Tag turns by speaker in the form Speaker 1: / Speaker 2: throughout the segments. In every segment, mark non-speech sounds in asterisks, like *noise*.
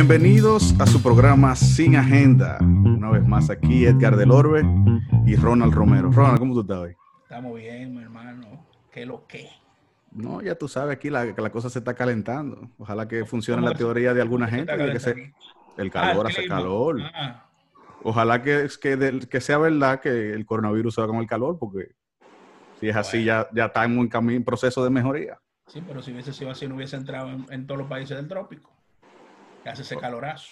Speaker 1: Bienvenidos a su programa Sin Agenda. Una vez más aquí Edgar del Orbe y Ronald Romero. Ronald, ¿cómo tú estás hoy?
Speaker 2: Estamos bien, mi hermano. ¿Qué lo que?
Speaker 1: No, ya tú sabes aquí la, que la cosa se está calentando. Ojalá que funcione la teoría de alguna gente. De que se, el calor
Speaker 2: Ah,
Speaker 1: hace calor.
Speaker 2: Ah,
Speaker 1: Ojalá que, que sea verdad que el coronavirus se va con el calor, porque si es así, ya, ya está en un camino, proceso de mejoría.
Speaker 2: sí, pero si hubiese sido así, no hubiese entrado en, en todos los países del trópico. Que hace ese calorazo.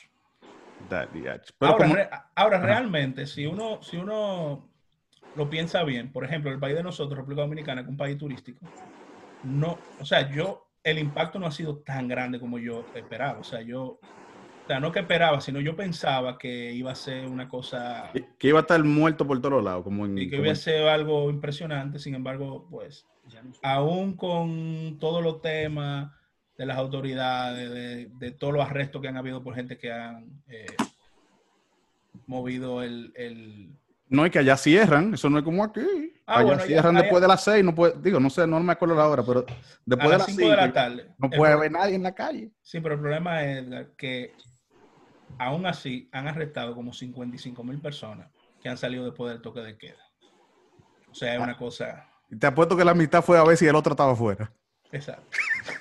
Speaker 1: Pero
Speaker 2: ahora,
Speaker 1: como-
Speaker 2: re- ahora realmente, si uno, si uno lo piensa bien, por ejemplo, el país de nosotros, República Dominicana, que es un país turístico, no, o sea, yo, el impacto no ha sido tan grande como yo esperaba. O sea, yo, o sea, no que esperaba, sino yo pensaba que iba a ser una cosa
Speaker 1: que- iba a estar muerto por todos lados, como en,
Speaker 2: y que iba a ser algo impresionante. Sin embargo, pues, aún con todos los temas de las autoridades, de, de todos los arrestos que han habido por gente que han eh, movido el, el-
Speaker 1: No, es que allá cierran, eso no es como aquí.
Speaker 2: Ah,
Speaker 1: allá
Speaker 2: bueno, ya-
Speaker 1: cierran
Speaker 2: allá-
Speaker 1: después de las seis, no puede, digo, no sé, no me acuerdo la hora, pero
Speaker 2: a
Speaker 1: después de
Speaker 2: las
Speaker 1: las
Speaker 2: 5 de la
Speaker 1: cinco
Speaker 2: tarde.
Speaker 1: no puede haber nadie en la calle.
Speaker 2: Sí, pero el problema es que aún así han arrestado como 55 mil personas que han salido después del toque de queda. O sea, es una cosa...
Speaker 1: Y Te apuesto que la mitad fue a ver si el otro estaba afuera.
Speaker 2: Exacto. *laughs*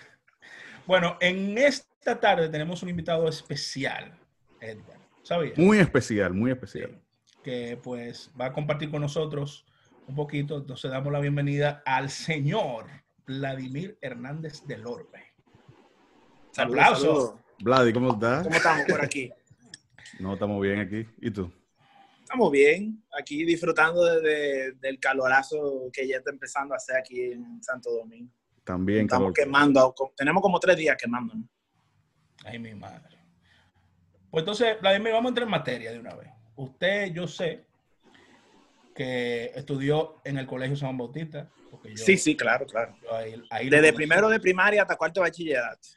Speaker 2: bueno, en esta tarde tenemos un invitado especial, Edgar. ¿Sabías?
Speaker 1: Muy especial, muy especial.
Speaker 2: Que pues va a compartir con nosotros un poquito. Entonces damos la bienvenida al señor Vladimir Hernández del Orbe.
Speaker 3: Saludos.
Speaker 1: Vladi, ¿cómo estás?
Speaker 3: ¿Cómo estamos por aquí? *laughs*
Speaker 1: No, estamos bien aquí. ¿Y tú?
Speaker 3: Estamos bien, aquí disfrutando de- de- del calorazo que ya está empezando a hacer aquí en Santo Domingo.
Speaker 1: También,
Speaker 3: Estamos
Speaker 1: calor.
Speaker 3: quemando, tenemos como tres días quemándonos.
Speaker 2: Ay, mi madre. Pues entonces, Vladimir, vamos a entrar en materia de una vez. Usted, yo sé que estudió en el Colegio San Bautista. porque yo-
Speaker 3: Sí, sí, claro, claro.
Speaker 2: ahí- ahí
Speaker 3: Desde primero de primaria hasta cuarto de bachillerato.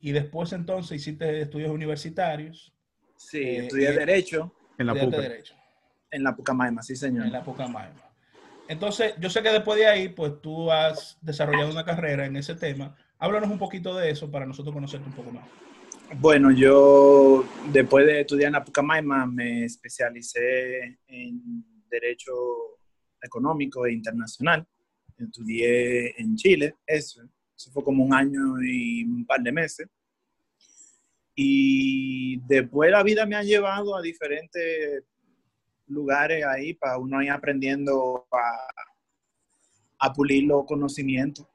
Speaker 2: Y después entonces hiciste estudios universitarios.
Speaker 3: Sí,
Speaker 2: Eh,
Speaker 3: estudié
Speaker 2: eh,
Speaker 3: Derecho
Speaker 1: En la
Speaker 2: estudiaste
Speaker 1: puca.
Speaker 2: Derecho.
Speaker 3: en la Pucamaima, sí, señor.
Speaker 2: en la Pucamaima. Entonces, yo sé que después de ahí, pues tú has desarrollado una carrera en ese tema. Háblanos un poquito de eso para nosotros conocerte un poco más.
Speaker 3: Bueno, yo después de estudiar en la Pucamaima me especialicé en Derecho Económico e Internacional. Estudié en Chile, eso. Eso fue como un año y un par de meses. Y después la vida me ha llevado a diferentes lugares ahí para uno ir aprendiendo a, a pulir los conocimientos.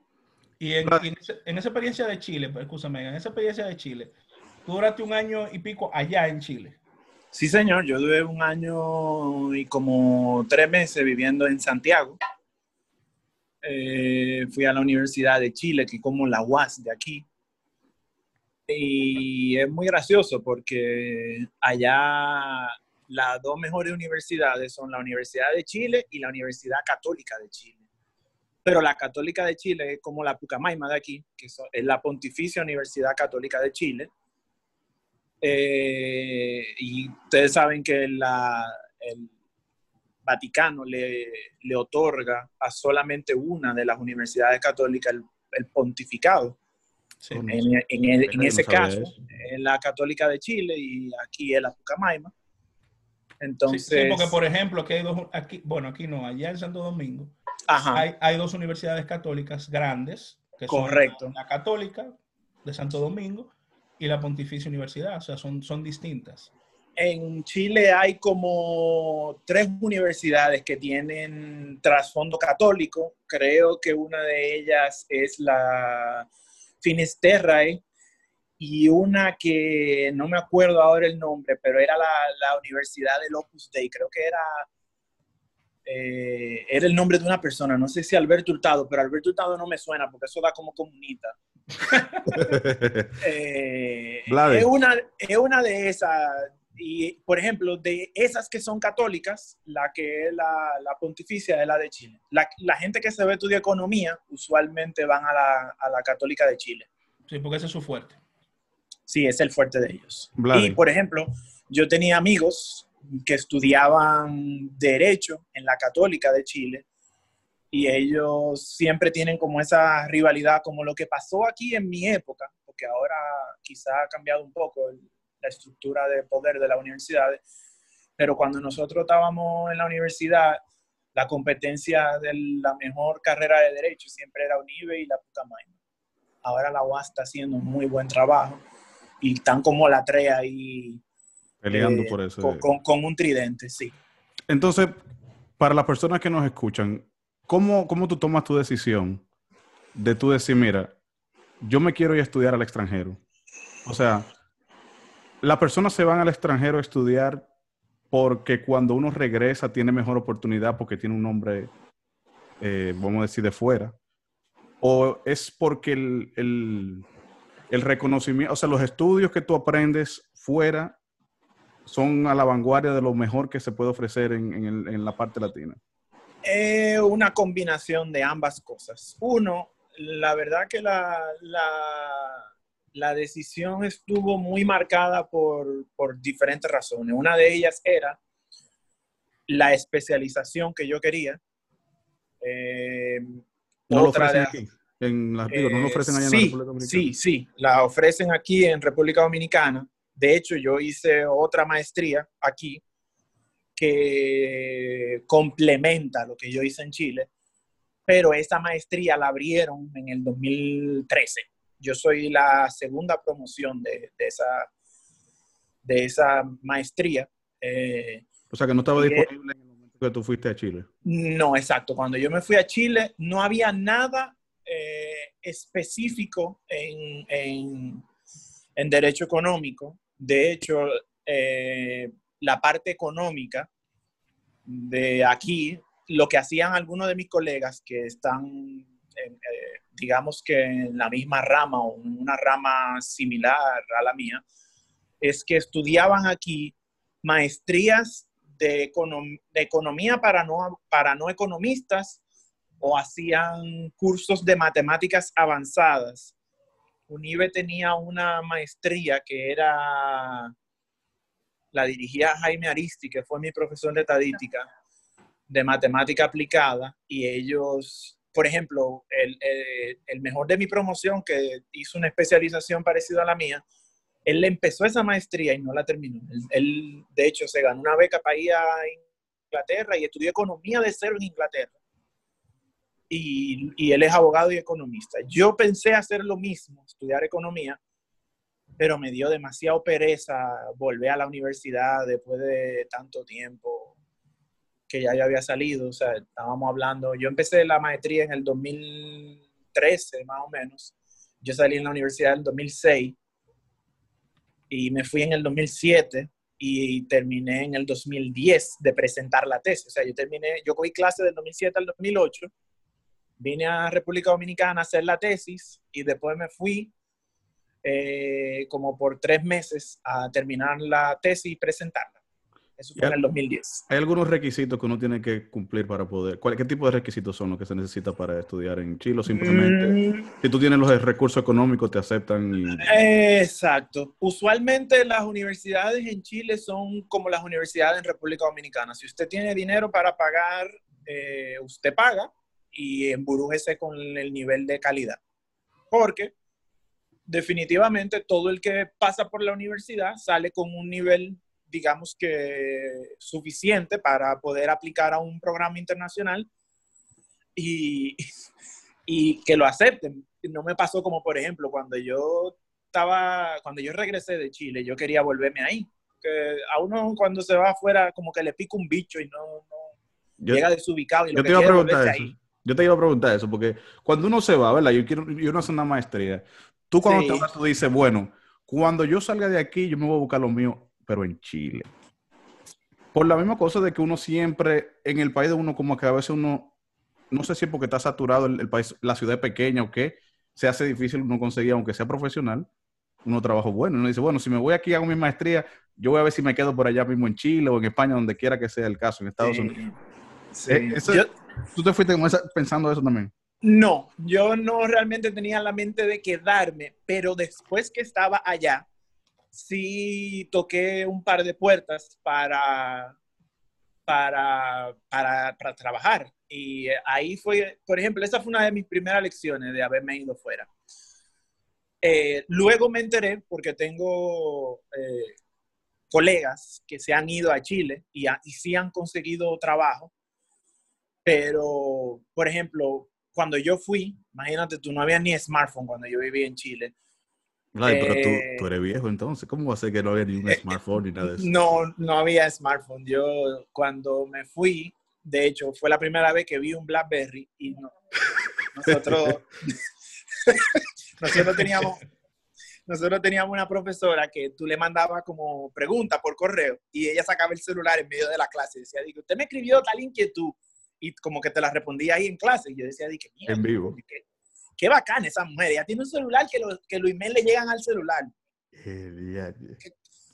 Speaker 2: Y en, en en esa experiencia de Chile, pues, escúchame, en esa experiencia de Chile, tú duraste un año y pico allá en Chile.
Speaker 3: Sí, señor. Yo duré un año y como tres meses viviendo en Santiago. Eh, fui a la Universidad de Chile, que es como la UAS de aquí. Y es muy gracioso porque allá las dos mejores universidades son la Universidad de Chile y la Universidad Católica de Chile. Pero la Católica de Chile es como la Pucamaima de aquí, que es la Pontificia Universidad Católica de Chile. Eh, y ustedes saben que la- el Vaticano le, le otorga a solamente una de las universidades católicas el, el pontificado.
Speaker 2: Sí.
Speaker 1: No.
Speaker 3: En, en- en
Speaker 1: no
Speaker 3: ese caso, es la Católica de Chile y aquí es la Pucamaima.
Speaker 2: Sí,
Speaker 3: Entonces,
Speaker 2: sí, porque por ejemplo, aquí hay dos, aquí, bueno, aquí no, allá en Santo Domingo,
Speaker 3: ajá,
Speaker 2: hay, hay dos universidades católicas grandes, que
Speaker 3: Correcto.
Speaker 2: son la, la Católica de Santo Domingo y la Pontificia Universidad, o sea, son, son distintas.
Speaker 3: en Chile hay como tres universidades que tienen trasfondo católico. Creo que una de ellas es la Finisterrae y una que no me acuerdo ahora el nombre, pero era la, la Universidad del Opus Dei. Creo que era, eh, era el nombre de una persona. No sé si Alberto Hurtado, pero Alberto Hurtado no me suena porque eso da como comunista. *laughs* Eh, es, una, es una de esas. Y, por ejemplo, de esas que son católicas, la que es la, la pontificia es la de Chile. La, la gente que se ve estudiar economía, usualmente van a la, a la católica de Chile.
Speaker 2: Sí, porque ese es su fuerte.
Speaker 3: Sí, es el fuerte de ellos. Y, por ejemplo, yo tenía amigos que estudiaban Derecho en la Católica de Chile y ellos siempre tienen como esa rivalidad, como lo que pasó aquí en mi época, porque ahora quizá ha cambiado un poco el, la estructura de poder de las universidades. Pero cuando nosotros estábamos en la universidad, la competencia de la mejor carrera de derecho siempre era UNIBE y la Pucamaima. Ahora la UAS está haciendo un muy buen trabajo y están como la tres ahí.
Speaker 1: Peleando por eso.
Speaker 3: Con, con, un tridente, sí.
Speaker 1: Entonces, para las personas que nos escuchan, ¿cómo, cómo tú tomas tu decisión de tú decir, mira, yo me quiero ir a estudiar al extranjero? O sea, las personas se van al extranjero a estudiar porque cuando uno regresa tiene mejor oportunidad porque tiene un nombre, eh, vamos a decir, de fuera. O es porque el, el, el, reconocimiento, o sea, los estudios que tú aprendes fuera son a la vanguardia de lo mejor que se puede ofrecer en, en, en la parte latina.
Speaker 3: Eh, una combinación de ambas cosas. Uno, la verdad que la, la, la decisión estuvo muy marcada por, por, diferentes razones. Una de ellas era la especialización que yo quería. Eh,
Speaker 1: ¿No lo ofrecen aquí? En la, digo, ¿No lo ofrecen allá
Speaker 3: sí,
Speaker 1: en la República Dominicana?
Speaker 3: Sí, sí, la ofrecen aquí en República Dominicana. De hecho, yo hice otra maestría aquí que complementa lo que yo hice en Chile, pero esa maestría la abrieron en el 2013. Yo soy la segunda promoción de, de esa, de esa maestría. Eh,
Speaker 1: o sea, que no estaba disponible en el momento que tú fuiste a Chile.
Speaker 3: No, exacto. Cuando yo me fui a Chile, no había nada eh, específico en, en, derecho económico. De hecho, eh, la parte económica de aquí, lo que hacían algunos de mis colegas que están, eh, digamos que en la misma rama o en una rama similar a la mía, es que estudiaban aquí maestrías de, econom de economía para no, para no economistas o hacían cursos de matemáticas avanzadas. UNIBE tenía una maestría que era la dirigía Jaime Aristi, que fue mi profesor de estadística, de matemática aplicada, y ellos, por ejemplo, el, el, mejor de mi promoción, que hizo una especialización parecida a la mía, él empezó esa maestría y no la terminó. Él de hecho, se ganó una beca para ir a Inglaterra y estudió economía de cero en Inglaterra. Y, y él es abogado y economista. Yo pensé hacer lo mismo, estudiar economía, pero me dio demasiado pereza volver a la universidad después de tanto tiempo que ya yo había salido. O sea, estábamos hablando, yo empecé la maestría en el 2013 más o menos. Yo salí en la universidad en el 2006 y me fui en el 2007 y terminé en el 2010 de presentar la tesis. O sea, yo terminé, yo cogí clase del 2007 al 2008, vine a República Dominicana a hacer la tesis y después me fui eh, como por tres meses a terminar la tesis y presentarla. Eso fue en el 2010.
Speaker 1: ¿Hay algunos requisitos que uno tiene que cumplir para poder? ¿Qué tipo de requisitos son los que se necesita para estudiar en Chile? Simplemente, mm. si tú tienes los recursos económicos, te aceptan. Y...
Speaker 3: Exacto. Usualmente las universidades en Chile son como las universidades en República Dominicana. Si usted tiene dinero para pagar, eh, usted paga y emburújese con el nivel de calidad. Porque definitivamente todo el que pasa por la universidad sale con un nivel, digamos que suficiente para poder aplicar a un programa internacional y, y que lo acepten. No me pasó como, por ejemplo, cuando yo estaba, cuando yo regresé de Chile, yo quería volverme ahí. Que a uno cuando se va afuera como que le pica un bicho y no, no yo, llega desubicado y lo
Speaker 1: yo
Speaker 3: que
Speaker 1: te iba a preguntar eso.
Speaker 3: ahí.
Speaker 1: Yo te iba a preguntar eso, porque cuando uno se va, ¿verdad? Yo quiero, yo no hacer una maestría. Tú cuando sí. te vas, tú dices, bueno, cuando yo salga de aquí, yo me voy a buscar lo mío, pero en Chile. Por la misma cosa de que uno siempre, en el país de uno, como que a veces uno, no sé si es porque está saturado el, el país, la ciudad es pequeña o qué, se hace difícil uno conseguir, aunque sea profesional, uno trabajo bueno. Uno dice, bueno, si me voy aquí hago mi maestría, yo voy a ver si me quedo por allá mismo en Chile o en España, donde quiera que sea el caso, en Estados
Speaker 3: Sí.
Speaker 1: Unidos.
Speaker 3: Sí.
Speaker 1: Eh, eso-
Speaker 3: Yo-
Speaker 1: ¿Tú te fuiste pensando eso también?
Speaker 3: No, yo no realmente tenía la mente de quedarme, pero después que estaba allá, sí toqué un par de puertas para, para, para, para trabajar. Y ahí fue, por ejemplo, esa fue una de mis primeras lecciones de haberme ido fuera. Eh, luego me enteré, porque tengo eh, colegas que se han ido a Chile y, a- y sí han conseguido trabajo, pero, por ejemplo, cuando yo fui, imagínate tú, no había ni smartphone cuando yo vivía en Chile.
Speaker 1: Ay, pero tú,
Speaker 3: Eh,
Speaker 1: tú eres viejo entonces. ¿Cómo va a ser que no había ni un smartphone ni nada de eso?
Speaker 3: No, no había smartphone. Yo cuando me fui, de hecho, fue la primera vez que vi un BlackBerry y no, nosotros, *laughs* nosotros teníamos, nosotros teníamos una profesora que tú le mandabas como pregunta por correo y ella sacaba el celular en medio de la clase y decía, digo, usted me escribió tal inquietud y como que te la respondía ahí en clase y yo decía, di que mierda,
Speaker 1: En vivo.
Speaker 3: qué, qué bacana esa mujer, ella tiene un celular que, los que los emails le llegan al celular.
Speaker 1: Eh.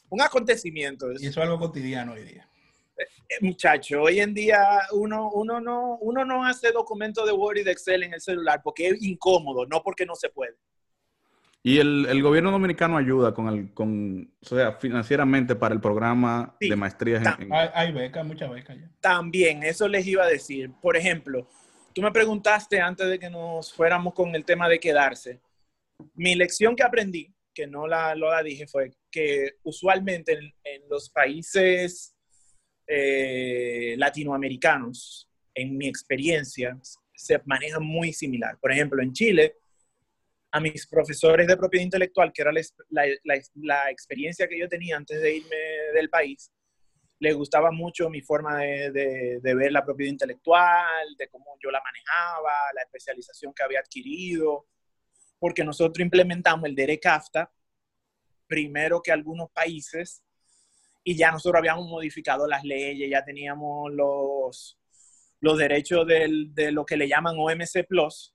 Speaker 3: Un acontecimiento.
Speaker 2: Y eso es algo cotidiano hoy día.
Speaker 3: Eh, Muchacho, hoy en día uno, uno, no, uno no hace documentos de Word y de Excel en el celular porque es incómodo, no porque no se puede.
Speaker 1: Y el, el gobierno dominicano ayuda con el, con, o sea, financieramente para el programa
Speaker 3: Sí.
Speaker 1: de maestrías en, en-
Speaker 2: Hay, hay becas, muchas becas ya.
Speaker 3: También, eso les iba a decir. Por ejemplo, tú me preguntaste antes de que nos fuéramos con el tema de quedarse. Mi lección que aprendí, que no la, lo la dije, fue que usualmente en, en los países eh, latinoamericanos, en mi experiencia, se manejan muy similar. Por ejemplo, en Chile, a mis profesores de propiedad intelectual, que era la, experiencia que yo tenía antes de irme del país, les gustaba mucho mi forma de, ver la propiedad intelectual, de cómo yo la manejaba, la especialización que había adquirido, porque nosotros implementamos el DERE CAFTA primero que algunos países y ya nosotros habíamos modificado las leyes, ya teníamos los, los derechos del- de lo que le llaman OMC Plus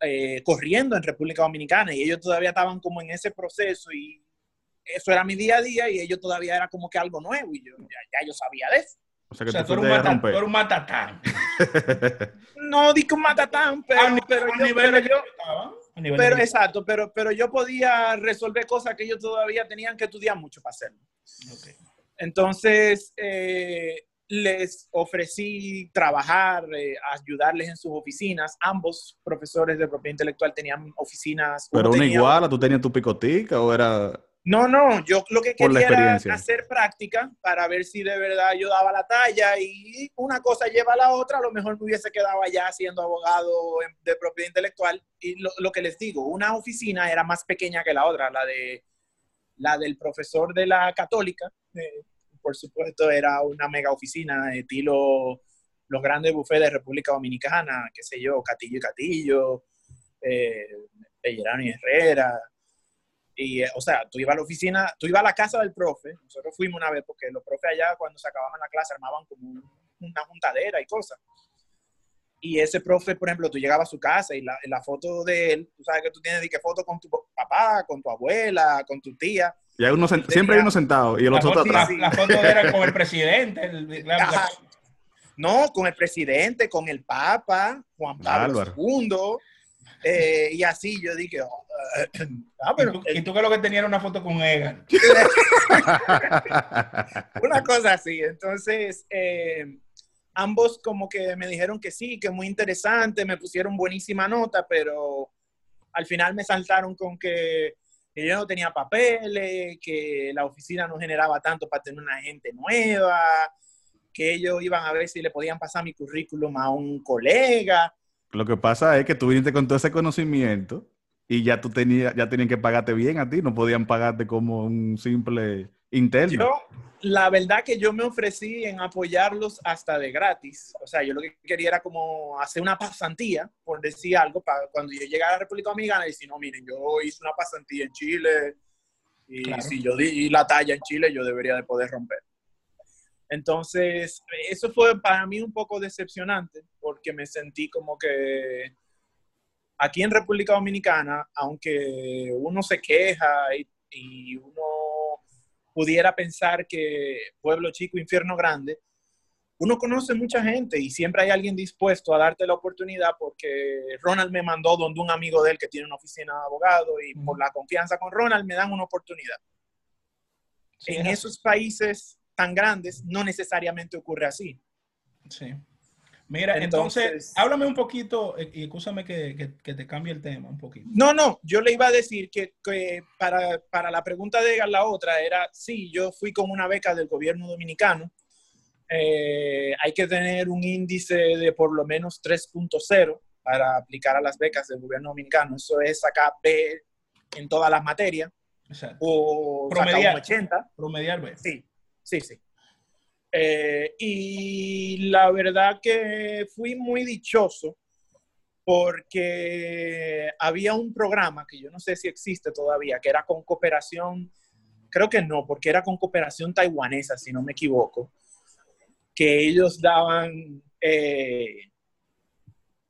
Speaker 3: eh, corriendo en República Dominicana y ellos todavía estaban como en ese proceso y eso era mi día a día y ellos todavía era como que algo nuevo y yo ya, ya yo sabía de eso.
Speaker 1: O sea
Speaker 2: O
Speaker 1: que
Speaker 2: sea,
Speaker 1: tú
Speaker 2: tú
Speaker 1: fuiste
Speaker 2: eres un,
Speaker 1: a
Speaker 2: mata-
Speaker 1: romper.
Speaker 2: tú eres un matatán. *laughs*
Speaker 3: No di con matatán, pero,
Speaker 2: A
Speaker 3: pero
Speaker 2: a
Speaker 3: yo,
Speaker 2: nivel
Speaker 3: pero
Speaker 2: de que
Speaker 3: yo-
Speaker 2: estaban, a nivel
Speaker 3: pero exacto, pero, pero yo podía resolver cosas que ellos todavía tenían que estudiar mucho para hacerlo. Entonces, eh, les ofrecí trabajar, eh, ayudarles en sus oficinas. Ambos profesores de propiedad intelectual tenían oficinas.
Speaker 1: Pero una
Speaker 3: tenía-
Speaker 1: iguala, ¿tú tenías tu picotica o era...?
Speaker 3: No, no, yo lo que quería era hacer práctica para ver si de verdad yo daba la talla y una cosa lleva a la otra. A lo mejor me hubiese quedado allá siendo abogado de propiedad intelectual. Y lo, lo que les digo, una oficina era más pequeña que la otra, la de la del profesor de la católica. eh, por supuesto, era una mega oficina, estilo los grandes bufetes de República Dominicana, qué sé yo, Catillo y Catillo, eh, Pellerano y Herrera. Y, eh, o sea, tú ibas a la oficina, tú ibas a la casa del profe, nosotros fuimos una vez porque los profes allá cuando se acababan la clase armaban como un- una juntadera y cosas. Y ese profe, por ejemplo, tú llegabas a su casa y la, foto de él, tú sabes que tú tienes de que foto con tu papá, con tu abuela, con tu tía.
Speaker 1: Y hay uno
Speaker 3: Tenía-
Speaker 1: siempre hay uno sentado y el otro está atrás.
Speaker 2: la- la foto era con el presidente. el- la- la-
Speaker 3: Ajá. No, con el presidente, con el papa, Juan Pablo
Speaker 1: Álvaro.
Speaker 3: II. eh, y así yo dije, oh, *clears throat* ah,
Speaker 2: y,
Speaker 3: pero
Speaker 2: tú, y tú que lo que tenías era una foto con Egan. *laughs*
Speaker 3: una cosa así. Entonces, eh, ambos como que me dijeron que sí, que muy interesante, me pusieron buenísima nota, pero al final me saltaron con que, que yo no tenía papeles, que la oficina no generaba tanto para tener una gente nueva, que ellos iban a ver si le podían pasar mi currículum a un colega.
Speaker 1: Lo que pasa es que tú viniste con todo ese conocimiento y ya tú tenías, ya tenían que pagarte bien a ti, no podían pagarte como un simple interno.
Speaker 3: Yo, la verdad que yo me ofrecí en apoyarlos hasta de gratis. O sea, yo lo que quería era como hacer una pasantía, por decir algo, para cuando yo llegara a la República Dominicana y decir, no, miren, yo hice una pasantía en Chile y
Speaker 2: Claro.
Speaker 3: si yo di la talla en Chile, yo debería de poder romper. Entonces, eso fue para mí un poco decepcionante porque me sentí como que aquí en República Dominicana, aunque uno se queja y, y uno pudiera pensar que pueblo chico, infierno grande, uno conoce mucha gente y siempre hay alguien dispuesto a darte la oportunidad porque Ronald me mandó donde un amigo de él que tiene una oficina de abogado y por la confianza con Ronald me dan una oportunidad.
Speaker 2: Sí,
Speaker 3: en esos países tan grandes no necesariamente ocurre así.
Speaker 2: Sí. Mira, entonces, háblame un poquito, eh, y escúchame que, te cambie el tema un poquito.
Speaker 3: No, no, yo le iba a decir que, para, la pregunta de la otra era, sí, yo fui con una beca del gobierno dominicano. Eh, hay que tener un índice de por lo menos 3.0 para aplicar a las becas del gobierno dominicano. Eso es sacar B en todas las materias. O
Speaker 2: promediar, 80. Promediar B.
Speaker 3: Sí, sí, sí. Eh, y la verdad que fui muy dichoso porque había un programa que yo no sé si existe todavía, que era con cooperación, creo que no, porque era con cooperación taiwanesa, si no me equivoco, que ellos daban eh,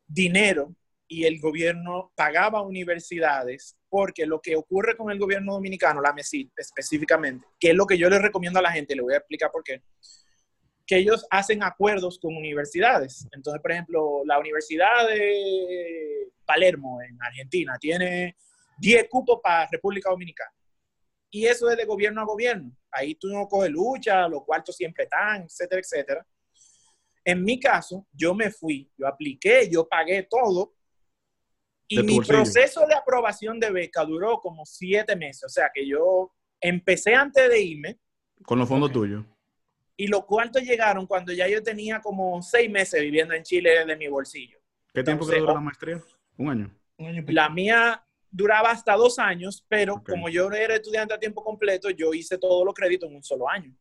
Speaker 3: dinero y el gobierno pagaba universidades, porque lo que ocurre con el gobierno dominicano, la MESID específicamente, que es lo que yo les recomiendo a la gente, le voy a explicar por qué, que ellos hacen acuerdos con universidades. Entonces, por ejemplo, la Universidad de Palermo en Argentina tiene 10 cupos para República Dominicana. Y eso es de gobierno a gobierno. Ahí tú no coges lucha, los cuartos siempre están, etcétera, etcétera. En mi caso, yo me fui, yo apliqué, yo pagué todo. Y mi proceso de aprobación de beca duró como siete meses. O sea que yo empecé antes de irme.
Speaker 1: Con los fondos tuyos
Speaker 3: y los cuartos llegaron cuando ya yo tenía como seis meses viviendo en Chile de mi bolsillo.
Speaker 1: ¿Qué tiempo que duró la maestría? ¿Un año?
Speaker 3: la mía duraba hasta dos años, pero como yo era estudiante a tiempo completo, yo hice todos los créditos en un solo año.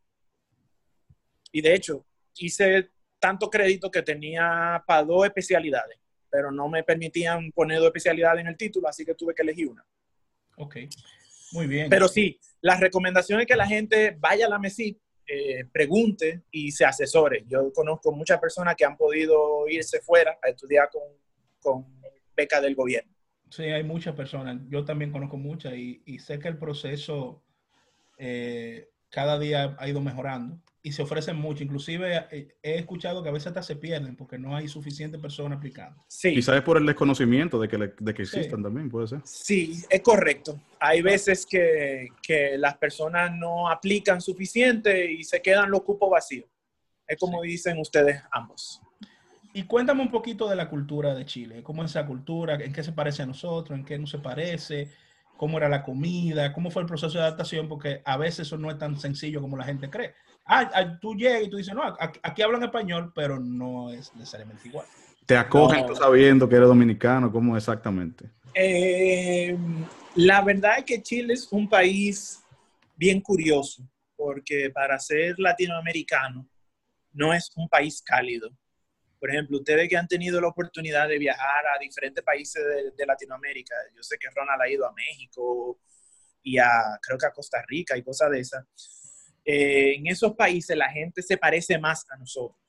Speaker 3: Y de hecho, hice tanto crédito que tenía para dos especialidades, pero no me permitían poner dos especialidades en el título, así que tuve que elegir una.
Speaker 2: Ok, muy bien.
Speaker 3: Pero sí, las recomendaciones es que la gente vaya a la MESIP, eh, pregunte y se asesore. Yo conozco muchas personas que han podido irse fuera a estudiar con, con beca del gobierno.
Speaker 2: Sí, hay muchas personas. Yo también conozco muchas y, y sé que el proceso eh, cada día ha ido mejorando y se ofrecen mucho. Inclusive eh, he escuchado que a veces hasta se pierden porque no hay suficiente personas aplicando.
Speaker 1: Sí. Quizás es por el desconocimiento de que, de que existan también, puede ser.
Speaker 3: Sí, es correcto. Hay veces que, que, las personas no aplican suficiente y se quedan los cupos vacíos. Es como dicen ustedes ambos.
Speaker 2: Y cuéntame un poquito de la cultura de Chile. ¿Cómo es esa cultura? ¿En qué se parece a nosotros? ¿En qué no se parece? ¿Cómo era la comida? ¿Cómo fue el proceso de adaptación? Porque a veces eso no es tan sencillo como la gente cree ah, ah, tú llegas y tú dices, no, aquí, hablan español, pero no es necesariamente igual.
Speaker 1: ¿Te acogen tú sabiendo que eres dominicano? ¿Cómo exactamente?
Speaker 3: Eh, la verdad es que Chile es un país bien curioso, porque para ser latinoamericano no es un país cálido. Por ejemplo, ustedes que han tenido la oportunidad de viajar a diferentes países de, de Latinoamérica, yo sé que Ronald ha ido a México y a, creo que a Costa Rica y cosas de esas eh, en esos países la gente se parece más a nosotros.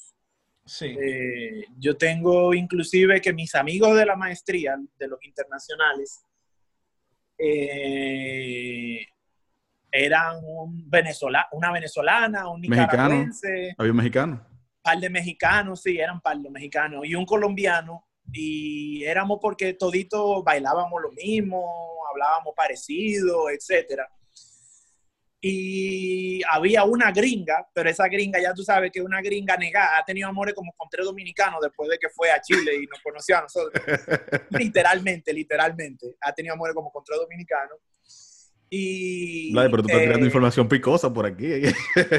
Speaker 2: Sí.
Speaker 3: Eh, yo tengo inclusive que mis amigos de la maestría, de los internacionales, eh, eran un venezola, una venezolana, un nicaragüense.
Speaker 1: Había un mexicano.
Speaker 3: Un par de mexicanos, sí, eran par de mexicanos. Y un colombiano. Y éramos porque toditos bailábamos lo mismo, hablábamos parecido, etcétera y había una gringa, pero esa gringa ya tú sabes que una gringa negada ha tenido amores como con tres dominicanos después de que fue a Chile y nos conoció a nosotros. *laughs* literalmente, literalmente. Ha tenido amores como con tres dominicanos. Y.
Speaker 1: pero tú estás tirando eh, información picosa por aquí.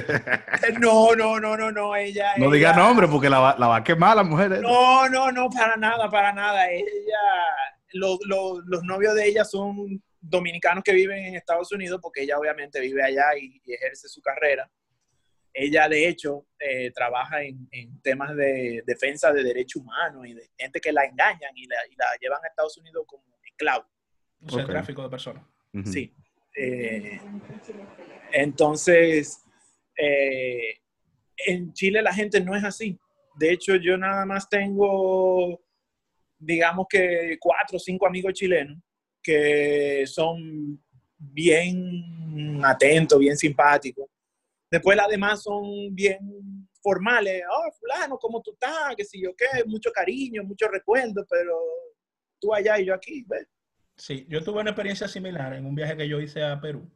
Speaker 1: *laughs*
Speaker 3: no, no, no, no, no. Ella.
Speaker 1: No diga nombre porque la, la va a quemar la mujer.
Speaker 3: No, no, no, para nada, para nada. Ella. Los, los novios de ella son dominicanos que viven en Estados Unidos, porque ella obviamente vive allá y, ejerce su carrera. Ella, de hecho, eh, trabaja en, temas de defensa de derechos humanos y de gente que la engañan y la, llevan a Estados Unidos como esclavo.
Speaker 2: O sea, tráfico de personas.
Speaker 3: Sí. Eh, entonces, eh, en Chile la gente no es así. De hecho, yo nada más tengo, digamos que cuatro o cinco amigos chilenos que son bien atentos, bien simpáticos. Después las demás son bien formales. Oh, fulano, ¿cómo tú estás? Que si yo qué, mucho cariño, mucho recuerdo, pero tú allá y yo aquí, ¿ves?
Speaker 2: Sí, yo tuve una experiencia similar en un viaje que yo hice a Perú.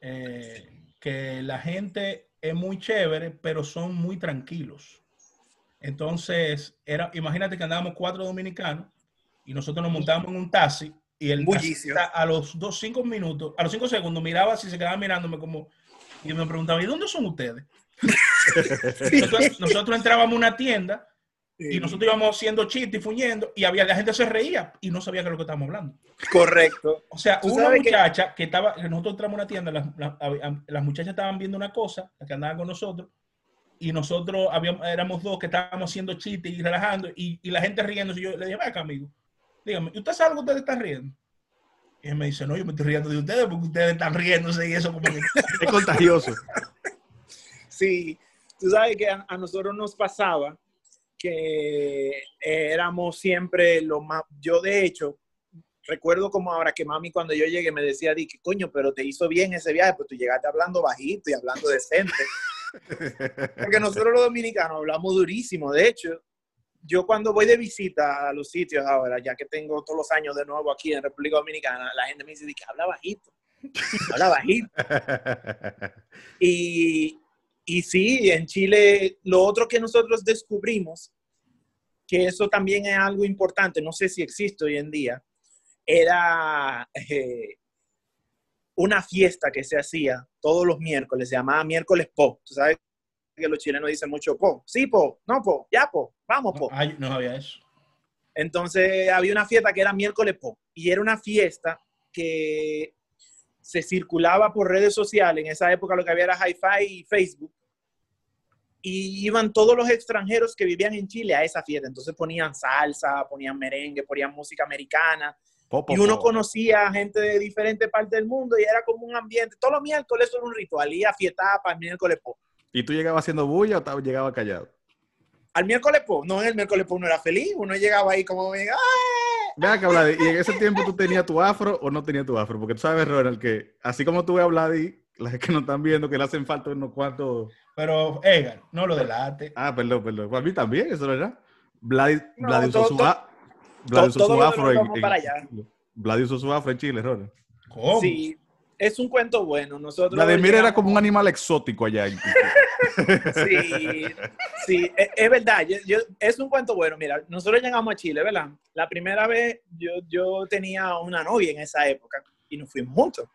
Speaker 2: Eh, que la gente es muy chévere, pero son muy tranquilos. Entonces, era, imagínate que andábamos cuatro dominicanos y nosotros nos montábamos en un taxi y taxista a los dos, cinco minutos, a los cinco segundos miraba si se quedaba mirándome como, y me preguntaba, ¿y dónde son ustedes? *laughs* Nosotros, nosotros entrábamos a una tienda y nosotros íbamos haciendo chistes y fuñendo y había, la gente se reía y no sabía qué es lo que estábamos hablando.
Speaker 3: Correcto.
Speaker 2: O sea, una
Speaker 3: que-
Speaker 2: muchacha que, estaba, nosotros entramos a una tienda, las, las- las muchachas estaban viendo una cosa, las que andaban con nosotros, y nosotros habíamos, éramos dos que estábamos haciendo chistes y relajando, y, y la gente riendo. Y yo le dije, venga, amigo, dígame, ¿y usted sabe que ustedes están riendo? Y él me dice, no, yo me estoy riendo de ustedes porque ustedes están riéndose y eso como que... *laughs*
Speaker 1: Es contagioso. *laughs*
Speaker 3: Sí, tú sabes que a, a nosotros nos pasaba que eh, éramos siempre lo más, yo de hecho, recuerdo como ahora que mami cuando yo llegué me decía, di que coño, pero te hizo bien ese viaje, pues tú llegaste hablando bajito y hablando decente. *laughs* Porque nosotros los dominicanos hablamos durísimo, de hecho, yo cuando voy de visita a los sitios ahora, ya que tengo todos los años de nuevo aquí en República Dominicana, la gente me dice di que habla bajito, habla bajito. *laughs* Y, y sí, en Chile, lo otro que nosotros descubrimos, que eso también es algo importante, no sé si existe hoy en día, era eh, una fiesta que se hacía todos los miércoles, se llamaba miércoles po. Tú sabes que los chilenos dicen mucho po. Sí, po, no, po, ya, po, vamos, po.
Speaker 2: No, ay, no sabía eso.
Speaker 3: Entonces había una fiesta que era miércoles pop y era una fiesta que se circulaba por redes sociales. En esa época lo que había era Hi-Fi y Facebook. Y iban todos los extranjeros que vivían en Chile a esa fiesta. Entonces ponían salsa, ponían merengue, ponían música americana.
Speaker 1: Po, po,
Speaker 3: Y uno
Speaker 1: po.
Speaker 3: conocía a gente de diferentes partes del mundo y era como un ambiente. Todos los miércoles era un ritual. Y a fiesta para el miércoles pop.
Speaker 1: ¿Y tú llegabas haciendo bulla o llegabas callado?
Speaker 3: Al miércoles pop, no, en el miércoles pop uno era feliz. Uno llegaba ahí como.
Speaker 1: Ven acá, Vladi, ¿y en ese tiempo tú tenías tu afro o no tenías tu afro? Porque tú sabes, Ronald, que así como tú ves a Vladi, las que nos están viendo que le hacen falta unos cuantos...
Speaker 2: Pero, Edgar, no lo delate.
Speaker 1: Ah, perdón, perdón. Para mí también, eso es verdad. Vladi,
Speaker 3: No,
Speaker 1: Vladi usó
Speaker 3: todo-
Speaker 1: su,
Speaker 3: todo-
Speaker 1: a- Vladi usó
Speaker 3: todo
Speaker 1: su afro en, en-. Vladi usó su afro en Chile, Ronald.
Speaker 2: ¿Cómo?
Speaker 3: Sí, es un cuento bueno. Nosotros
Speaker 1: Vladimir era
Speaker 3: llegamos-
Speaker 1: como un animal exótico allá. en- *laughs*
Speaker 3: Sí, sí, es, es verdad. Yo- yo- es un cuento bueno. Mira, nosotros llegamos a Chile, ¿verdad? La primera vez yo, yo tenía una novia en esa época y nos fuimos juntos.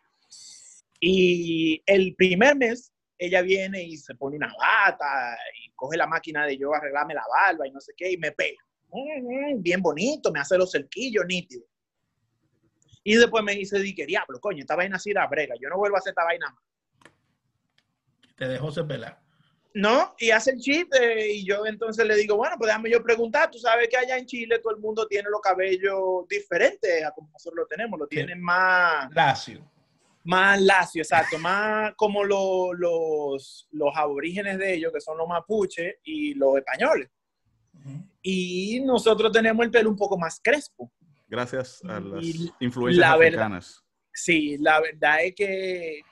Speaker 3: Y el primer mes ella viene y se pone una bata y coge la máquina de yo arreglarme la barba y no sé qué y me pega. Bien bonito, me hace los cerquillos nítidos. Y después me dice, di que diablo, coño, esta vaina sí da brega. Yo no vuelvo a hacer esta vaina más.
Speaker 2: Te dejó pelar.
Speaker 3: No, y hace el chiste y yo entonces le digo, bueno, pues déjame yo preguntar, tú sabes que allá en Chile todo el mundo tiene los cabellos diferentes a como nosotros lo tenemos, lo tienen más,
Speaker 2: Lacio.
Speaker 3: más lacio, exacto, más como lo- los, los aborígenes de ellos, que son los mapuches y los españoles. Y nosotros tenemos el pelo un poco más crespo.
Speaker 1: Gracias a las
Speaker 3: Y
Speaker 1: influencias
Speaker 3: la verdad-
Speaker 1: africanas.
Speaker 3: Sí, la verdad es que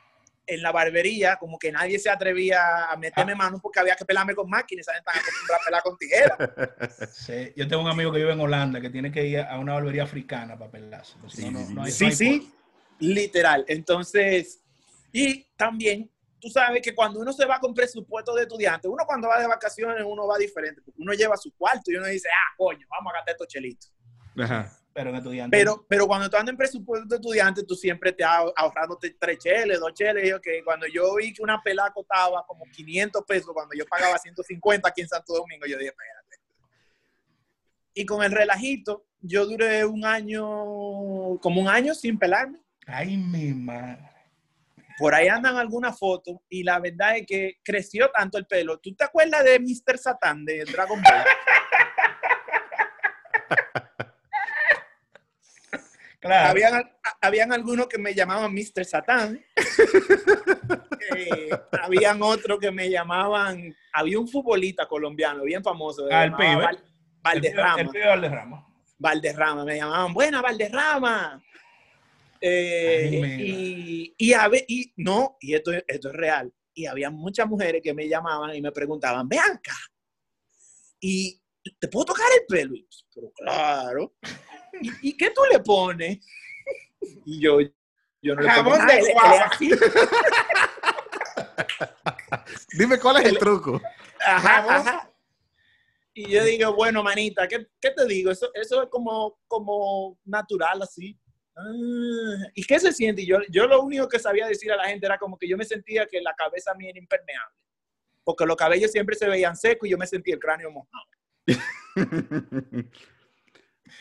Speaker 3: en la barbería como que nadie se atrevía a meterme mano porque había que pelarme con máquinas, ¿saben? Están acostumbrados a pelar con tijeras. *laughs*
Speaker 2: Sí, Yo tengo un amigo que vive en Holanda que tiene que ir a una barbería africana para pelarse. si no, no- no hay- no
Speaker 3: Sí,
Speaker 2: hay
Speaker 3: sí, literal. Entonces, y también, tú sabes que cuando uno se va con presupuesto de estudiante, uno cuando va de vacaciones, uno va diferente, porque uno lleva su cuarto y uno dice, ah, coño, vamos a gastar estos chelitos.
Speaker 1: Ajá.
Speaker 2: Pero en estudiante.
Speaker 3: Pero, pero cuando tú andas en presupuesto de estudiante, tú siempre te ahor- ahorrándote tres cheles, dos cheles. Y que cuando yo vi que una pelada costaba como 500 pesos, cuando yo pagaba 150 aquí en Santo Domingo, yo dije, espérate. Y con el relajito, yo duré un año, como un año sin pelarme.
Speaker 2: Ay, mi madre.
Speaker 3: Por ahí andan algunas fotos y la verdad es que creció tanto el pelo. ¿Tú te acuerdas de Mr. Satan de Dragon Ball? *laughs*
Speaker 2: Claro.
Speaker 3: habían, habían algunos que me llamaban Mr. Satan. Eh, habían otros que me llamaban. Había un futbolista colombiano bien famoso.
Speaker 2: Ah, el pibe.
Speaker 3: Val- Valderrama.
Speaker 2: El pibe Valderrama.
Speaker 3: Valderrama. Me llamaban, buena Valderrama. Eh,
Speaker 2: Ay,
Speaker 3: y, y, a ve- y no, y esto, es- esto es real. Y había muchas mujeres que me llamaban y me preguntaban, Bianca, ¿y te puedo tocar el pelo? Y, pues, Pero claro. ¿Y, y qué tú le pones? Y yo, yo no le pongo
Speaker 2: Jabón
Speaker 3: nada,
Speaker 2: de
Speaker 3: él- él es
Speaker 2: guava.
Speaker 3: así. *laughs*
Speaker 1: Dime cuál es el truco.
Speaker 3: Ajá. Y yo digo, bueno, manita, ¿qué, qué te digo? Eso, eso es como, como natural así. Ah, ¿Y qué se siente? Y yo, yo lo único que sabía decir a la gente era como que yo me sentía que la cabeza mía era impermeable. Porque los cabellos siempre se veían secos y yo me sentía el cráneo mojado. *laughs*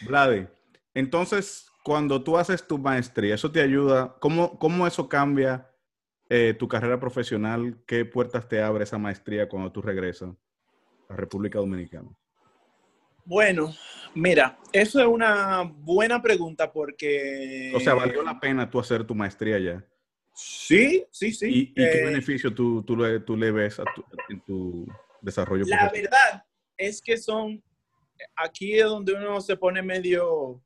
Speaker 1: Vladi, entonces, cuando tú haces tu maestría, ¿eso te ayuda? ¿Cómo, cómo eso cambia eh, tu carrera profesional? ¿Qué puertas te abre esa maestría cuando tú regresas a República Dominicana?
Speaker 3: Bueno, mira, eso es una buena pregunta porque...
Speaker 1: O sea, ¿valió la pena tú hacer tu maestría ya?
Speaker 3: Sí, sí, sí.
Speaker 1: ¿Y, y qué
Speaker 3: Eh,
Speaker 1: beneficio tú, tú, le, tú le ves a tu- en tu desarrollo
Speaker 3: La
Speaker 1: profesional?
Speaker 3: verdad es que son, aquí es donde uno se pone medio,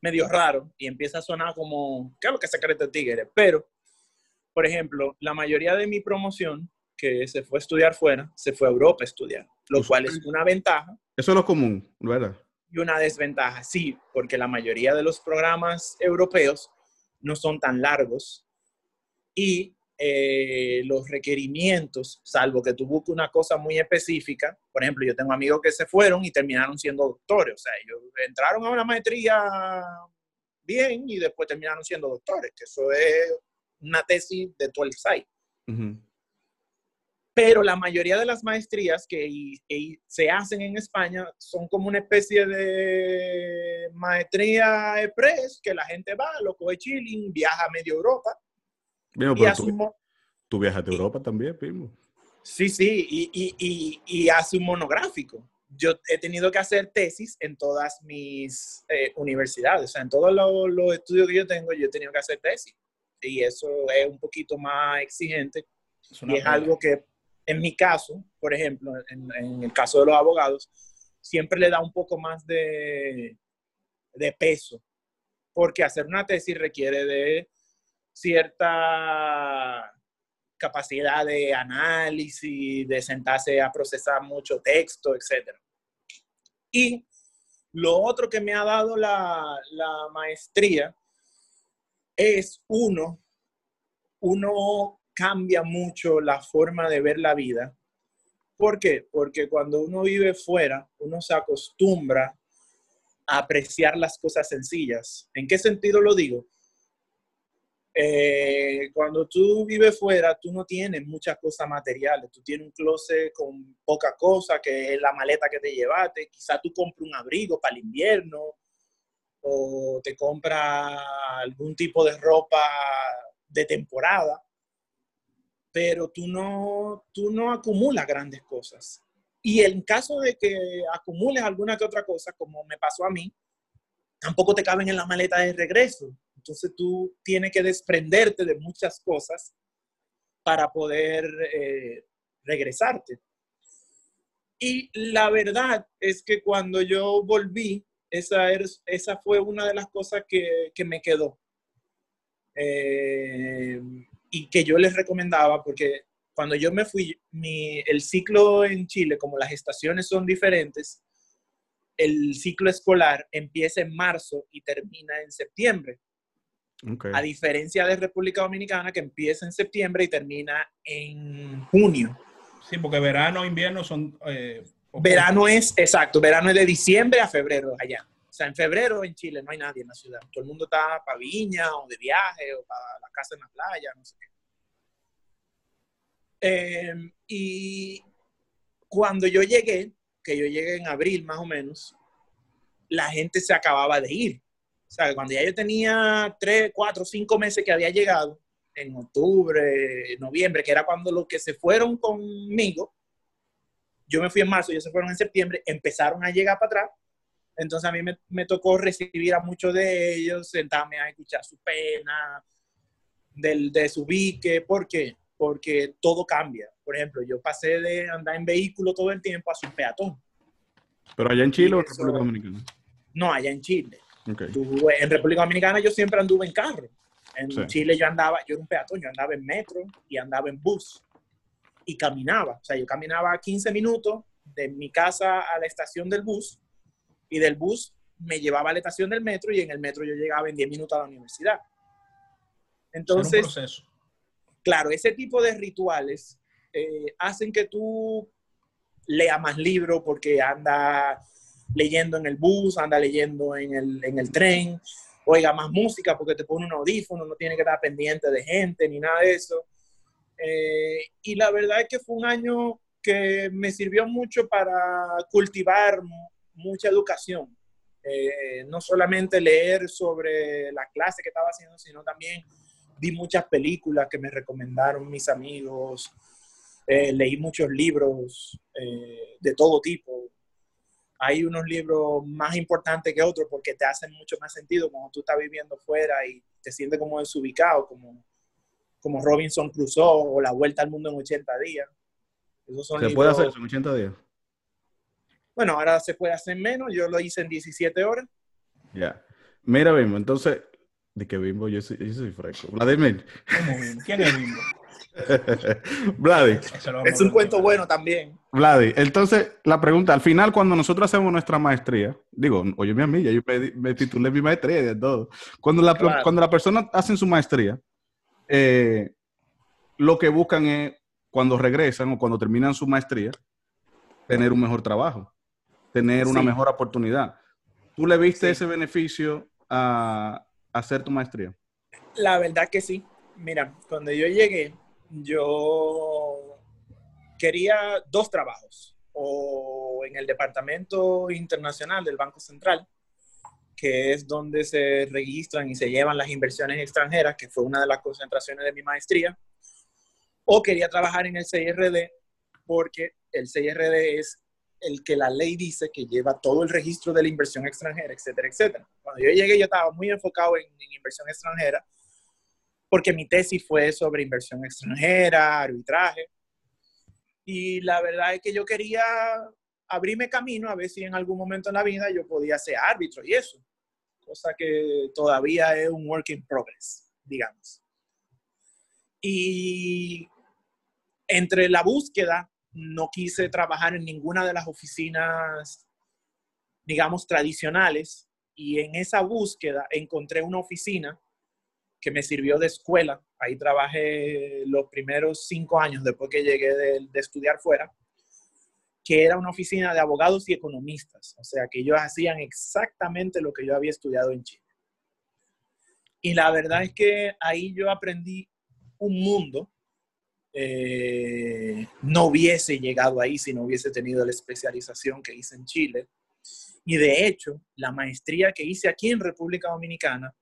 Speaker 3: medio raro y empieza a sonar como, ¿qué es lo que se cree este tigre? Pero, por ejemplo, la mayoría de mi promoción que se fue a estudiar fuera, se fue a Europa a estudiar, lo
Speaker 1: Pues,
Speaker 3: cual es una ventaja
Speaker 1: Eso es lo común, ¿verdad?
Speaker 3: y una desventaja, sí, porque la mayoría de los programas europeos no son tan largos y eh, los requerimientos, salvo que tú busques una cosa muy específica, por ejemplo, yo tengo amigos que se fueron y terminaron siendo doctores, o sea, ellos entraron a una maestría bien y después terminaron siendo doctores, que eso es una tesis de todo el site
Speaker 1: Ujú.
Speaker 3: pero la mayoría de las maestrías que se hacen en España son como una especie de maestría express, que la gente va, lo coge chilling, viaja a medio Europa
Speaker 1: Pero tú, tú viajas a Europa también, primo.
Speaker 3: sí, sí, y, y- y- y hace un monográfico. Yo he tenido que hacer tesis en todas mis eh, universidades, o sea, en todos los, los estudios que yo tengo, yo he tenido que hacer tesis. Y eso es un poquito más exigente
Speaker 2: Es
Speaker 3: y es
Speaker 2: pena.
Speaker 3: algo que, en mi caso, por ejemplo, en, en el caso de los abogados, siempre le da un poco más de, de peso, porque hacer una tesis requiere de cierta capacidad de análisis, de sentarse a procesar mucho texto, etc. Y lo otro que me ha dado la, la maestría es uno, uno cambia mucho la forma de ver la vida. ¿Por qué? Porque cuando uno vive fuera, uno se acostumbra a apreciar las cosas sencillas. ¿En qué sentido lo digo? Eh, cuando tú vives fuera, tú no tienes muchas cosas materiales. Tú tienes un closet con poca cosa, que es la maleta que te llevaste. Quizá tú compras un abrigo para el invierno o te compras algún tipo de ropa de temporada, pero tú no, tú no acumulas grandes cosas. Y en caso de que acumules alguna que otra cosa, como me pasó a mí, tampoco te caben en la maleta de regreso. Entonces tú tienes que desprenderte de muchas cosas para poder eh, regresarte. Y la verdad es que cuando yo volví, esa, es- esa fue una de las cosas que, que me quedó. Eh, y que yo les recomendaba, porque cuando yo me fui, mi, el ciclo en Chile, como las estaciones son diferentes, el ciclo escolar empieza en marzo y termina en septiembre.
Speaker 1: Ok.
Speaker 3: A diferencia de República Dominicana, que empieza en septiembre y termina en junio.
Speaker 2: Sí, porque verano e invierno son... eh.
Speaker 3: Verano es, exacto, verano es de diciembre a febrero allá. O sea, en febrero en Chile no hay nadie en la ciudad. Todo el mundo está para Viña o de viaje o para la casa en la playa, no sé qué. Eh, y cuando yo llegué, que yo llegué en abril más o menos, la gente se acababa de ir. O sea, cuando ya yo tenía tres, cuatro, cinco meses que había llegado, en octubre, noviembre, que era cuando los que se fueron conmigo, yo me fui en marzo, ellos se fueron en septiembre, empezaron a llegar para atrás. Entonces a mí me, me tocó recibir a muchos de ellos, sentarme a escuchar su pena, del, de su bique. ¿Por qué? Porque todo cambia. Por ejemplo, yo pasé de andar en vehículo todo el tiempo a ser peatón.
Speaker 1: ¿Pero allá en Chile o en República Dominicana?
Speaker 3: No, allá en Chile.
Speaker 1: Ok.
Speaker 3: Tú- en República Dominicana yo siempre anduve en carro. En
Speaker 1: Sí.
Speaker 3: Chile yo andaba, yo era un peatón, yo andaba en metro y andaba en bus y caminaba. O sea, yo caminaba 15 minutos de mi casa a la estación del bus y del bus me llevaba a la estación del metro y en el metro yo llegaba en 10 minutos a la universidad. Entonces, claro, ese tipo de rituales eh, hacen que tú lea más libros porque anda leyendo en el bus, anda leyendo en el, en el tren, oiga más música porque te pone un audífono, no tiene que estar pendiente de gente ni nada de eso. Eh, y la verdad es que fue un año que me sirvió mucho para cultivar mucha educación. Eh, no solamente leer sobre la clase que estaba haciendo, sino también vi muchas películas que me recomendaron mis amigos, eh, leí muchos libros de todo tipo, hay unos libros más importantes que otros porque te hacen mucho más sentido cuando tú estás viviendo fuera y te sientes como desubicado, como, como Robinson Crusoe o La Vuelta al Mundo en 80 días.
Speaker 1: ¿Se puede hacer en 80 días?
Speaker 3: Bueno, ahora se puede hacer menos. Yo lo hice en 17 horas.
Speaker 1: Ya. Mira, Bimbo, entonces, de que Bimbo, yo soy, yo soy fresco. Vladimir.
Speaker 2: ¿Quién es Bimbo? *laughs*
Speaker 1: Vladi.
Speaker 3: Es un cuento bueno también.
Speaker 1: Vladi, entonces la pregunta, al final cuando nosotros hacemos nuestra maestría, digo, oye mi amiga, yo me, titulé mi maestría y de todo. Cuando la, cuando la persona hace su maestría, eh, lo que buscan es, cuando regresan o cuando terminan su maestría, tener un mejor trabajo, tener una mejor oportunidad. ¿Tú le viste ese beneficio a hacer tu maestría?
Speaker 3: La verdad que sí. Mira, cuando yo llegué, yo quería dos trabajos, o en el Departamento Internacional del Banco Central, que es donde se registran y se llevan las inversiones extranjeras, que fue una de las concentraciones de mi maestría, o quería trabajar en el CIRD, porque el CIRD es el que la ley dice que lleva todo el registro de la inversión extranjera, etcétera, etcétera. Cuando yo llegué, yo estaba muy enfocado en, inversión extranjera, porque mi tesis fue sobre inversión extranjera, arbitraje. Y la verdad es que yo quería abrirme camino a ver si en algún momento en la vida yo podía ser árbitro y eso, cosa que todavía es un work in progress, digamos. Y entre la búsqueda, no quise trabajar en ninguna de las oficinas, digamos, tradicionales, y en esa búsqueda encontré una oficina que me sirvió de escuela. Ahí trabajé los primeros cinco años después que llegué de, estudiar fuera, que era una oficina de abogados y economistas. O sea, que ellos hacían exactamente lo que yo había estudiado en Chile. Y la verdad es que ahí yo aprendí un mundo. Eh, no hubiese llegado ahí si no hubiese tenido la especialización que hice en Chile. Y de hecho, la maestría que hice aquí en República Dominicana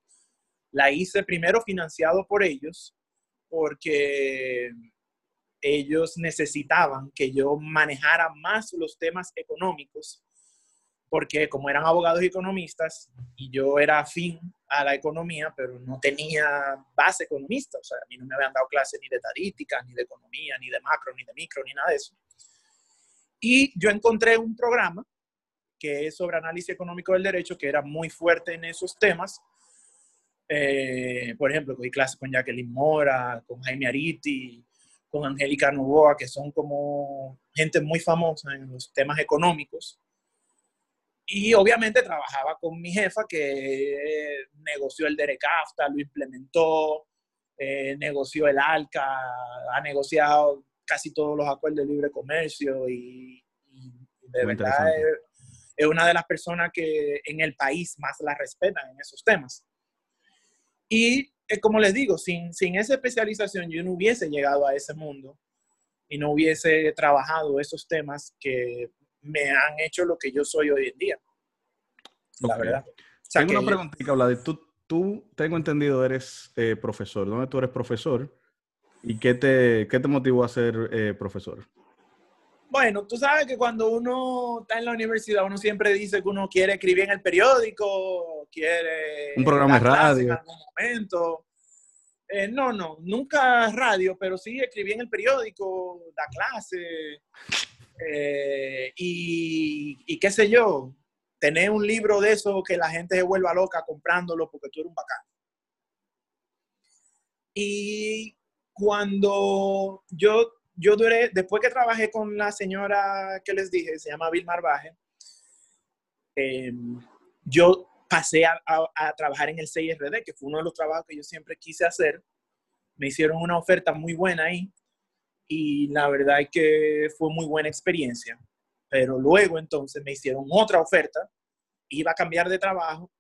Speaker 3: la hice primero financiado por ellos, porque ellos necesitaban que yo manejara más los temas económicos, porque como eran abogados y economistas, y yo era afín a la economía, pero no tenía base economista, o sea, a mí no me habían dado clases ni de estadística, ni de economía, ni de macro, ni de micro, ni nada de eso. Y yo encontré un programa que es sobre análisis económico del derecho, que era muy fuerte en esos temas, eh, por ejemplo, cogí clases con Jacqueline Mora, con Jaime Ariti, con Angélica Novoa, que son como gente muy famosa en los temas económicos. Y obviamente trabajaba con mi jefa que negoció el DERECAFTA, lo implementó, eh, negoció el ALCA, ha negociado casi todos los acuerdos de libre comercio y, de verdad es, una de las personas que en el país más la respetan en esos temas. Y eh, como les digo, sin, sin esa especialización yo no hubiese llegado a ese mundo y no hubiese trabajado esos temas que me han hecho lo que yo soy hoy en día. La verdad.
Speaker 1: tengo una preguntita, Vlad. Tú, tú, tengo entendido, eres eh, profesor. ¿Dónde tú eres profesor? ¿Y qué te, qué te motivó a ser eh, profesor?
Speaker 3: Bueno, tú sabes que cuando uno está en la universidad, uno siempre dice que uno quiere escribir en el periódico, quiere...
Speaker 1: Un programa de radio.
Speaker 3: En algún momento. Eh, no, no, nunca radio, pero sí escribí en el periódico, da clase, eh, y, y, qué sé yo, tener un libro de eso que la gente se vuelva loca comprándolo porque tú eres un bacán. Y cuando yo yo duré, después que trabajé con la señora que les dije, se llama Vilmar Baje, em, yo pasé a, trabajar en el CIRD, que fue uno de los trabajos que yo siempre quise hacer. Me hicieron una oferta muy buena ahí y la verdad es que fue muy buena experiencia. Pero luego entonces me hicieron otra oferta, iba a cambiar de trabajo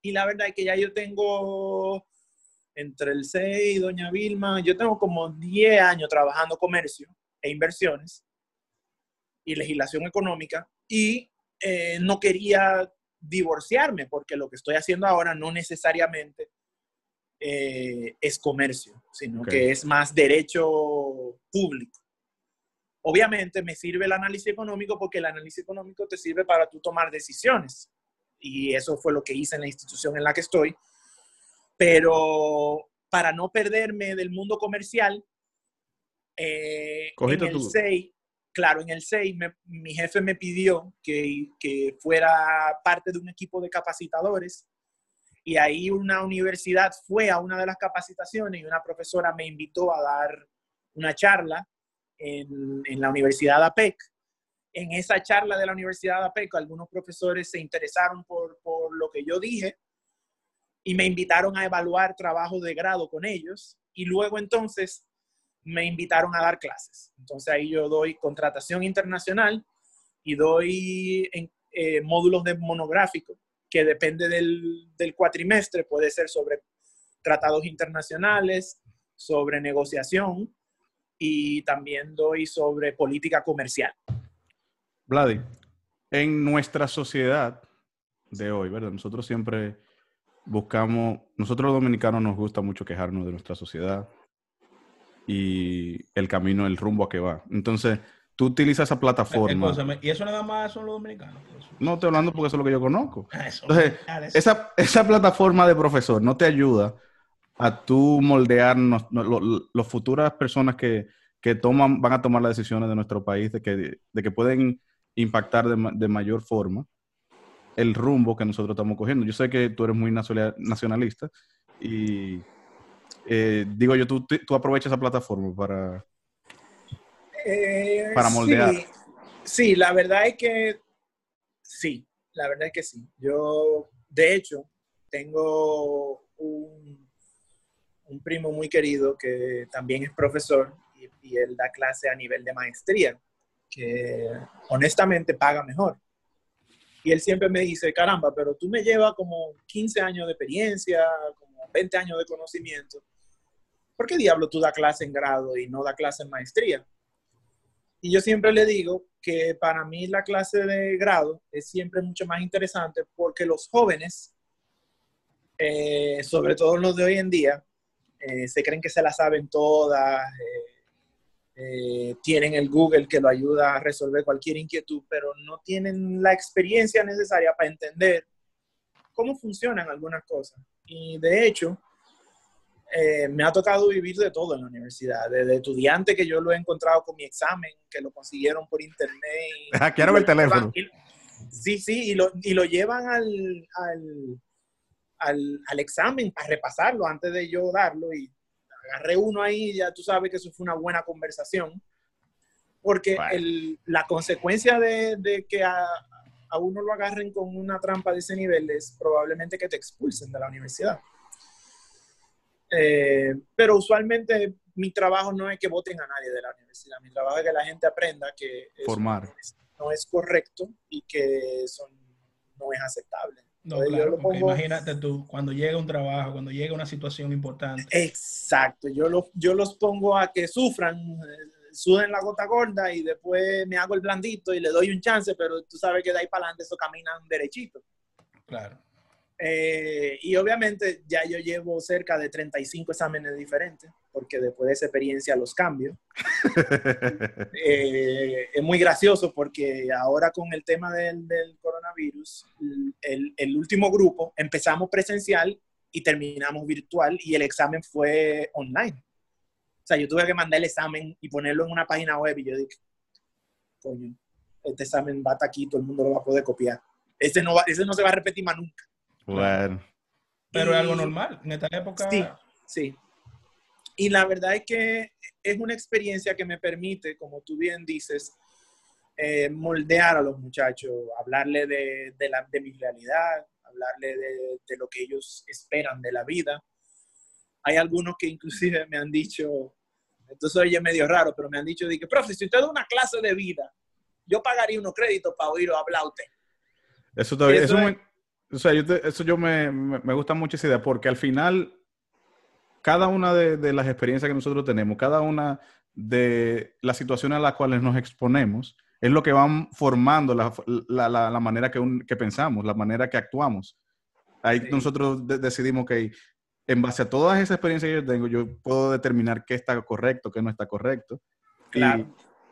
Speaker 3: y la verdad es que ya yo tengo entre el 6 y Doña Vilma, yo tengo como 10 años trabajando comercio e inversiones y legislación económica y eh, no quería divorciarme porque lo que estoy haciendo ahora no necesariamente eh, es comercio, sino que es más derecho público. Obviamente me sirve el análisis económico porque el análisis económico te sirve para tú tomar decisiones. Y eso fue lo que hice en la institución en la que estoy. Pero para no perderme del mundo comercial, eh, en el 6, claro, en el 6 mi jefe me pidió que, que fuera parte de un equipo de capacitadores y ahí una universidad fue a una de las capacitaciones y una profesora me invitó a dar una charla en, en la Universidad de APEC. En esa charla de la Universidad de APEC, algunos profesores se interesaron por, por lo que yo dije y me invitaron a evaluar trabajo de grado con ellos y luego entonces me invitaron a dar clases. Entonces ahí yo doy contratación internacional y doy en, eh, módulos de monográfico que depende del, del cuatrimestre, puede ser sobre tratados internacionales, sobre negociación y también doy sobre política comercial.
Speaker 1: Vladi, en nuestra sociedad de hoy, ¿verdad? Nosotros siempre buscamos, nosotros los dominicanos nos gusta mucho quejarnos de nuestra sociedad y el camino, el rumbo a que va. Entonces, tú utilizas esa plataforma.
Speaker 2: ¿Y eso nada más son los dominicanos?
Speaker 1: No, estoy hablando porque eso es lo que yo conozco. *laughs* Ah, Entonces, esa, esa, plataforma de profesor no te ayuda a tú moldear las futuras personas que, que, toman, van a tomar las decisiones de nuestro país, de que, de que pueden impactar de, de, mayor forma el rumbo que nosotros estamos cogiendo. Yo sé que tú eres muy nacionalista y eh, digo yo, tú, tú aprovechas esa plataforma para
Speaker 3: eh, para moldear. Sí, la verdad es que sí, la verdad es que sí. Yo, de hecho, tengo un, un primo muy querido que también es profesor y, y, él da clase a nivel de maestría, que honestamente paga mejor. Y él siempre me dice, caramba, pero tú me llevas como 15 años de experiencia, como 20 años de conocimiento. ¿Por qué diablo tú da clase en grado y no da clase en maestría? Y yo siempre le digo que para mí la clase de grado es siempre mucho más interesante porque los jóvenes, eh, sobre todo los de hoy en día, eh, se creen que se la saben todas, eh, tienen el Google que lo ayuda a resolver cualquier inquietud, pero no tienen la experiencia necesaria para entender cómo funcionan algunas cosas. Y de hecho, eh, me ha tocado vivir de todo en la universidad, desde estudiante que yo lo he encontrado con mi examen, que lo consiguieron por internet.
Speaker 1: Hackearon *laughs* el teléfono.
Speaker 3: sí, sí, y lo, y lo llevan al, al, al, al, examen para repasarlo antes de yo darlo y agarré uno ahí ya tú sabes que eso fue una buena conversación. Porque el, la consecuencia de, de que a, a uno lo agarren con una trampa de ese nivel es probablemente que te expulsen de la universidad. Eh, pero usualmente mi trabajo no es que voten a nadie de la universidad, mi trabajo es que la gente aprenda que
Speaker 1: Formar.
Speaker 3: no es correcto y que eso no es aceptable.
Speaker 2: No, claro, imagínate tú, cuando llega un trabajo, cuando llega una situación importante.
Speaker 3: Exacto, yo, lo, yo los pongo a que sufran, eh, suden la gota gorda y después me hago el blandito y le doy un chance, pero tú sabes que de ahí para adelante eso caminan derechito.
Speaker 2: Claro.
Speaker 3: Eh, y obviamente ya yo llevo cerca de 35 exámenes diferentes, porque después de esa experiencia los cambio. *laughs* eh, es muy gracioso porque ahora con el tema del, del coronavirus, el, el, último grupo empezamos presencial y terminamos virtual y el examen fue online. O sea, yo tuve que mandar el examen y ponerlo en una página web y yo dije, coño, este examen va a estar aquí, todo el mundo lo va a poder copiar. Ese no, va, ese no se va a repetir más nunca.
Speaker 1: Bueno.
Speaker 2: Pero es algo normal en esta época.
Speaker 3: Sí, sí. Y la verdad es que es una experiencia que me permite, como tú bien dices, eh, moldear a los muchachos, hablarle de, de, la, de mi realidad, hablarle de, de, lo que ellos esperan de la vida. Hay algunos que inclusive me han dicho, entonces oye medio raro, pero me han dicho, que, profe, si usted da una clase de vida, yo pagaría unos créditos para oírlo hablar a usted.
Speaker 1: Eso, todavía,
Speaker 3: Eso
Speaker 1: eso,
Speaker 3: es-
Speaker 1: me- o sea, yo te- eso yo me, me, me gusta mucho esa idea porque al final, cada una de, de las experiencias que nosotros tenemos, cada una de las situaciones a las cuales nos exponemos, es lo que van formando la, la- la- la manera que, un- que pensamos, la manera que actuamos. Ahí
Speaker 3: Sí.
Speaker 1: nosotros de- decidimos que en base a todas esas experiencias que yo tengo, yo puedo determinar qué está correcto, qué no está correcto. Y-
Speaker 3: Claro.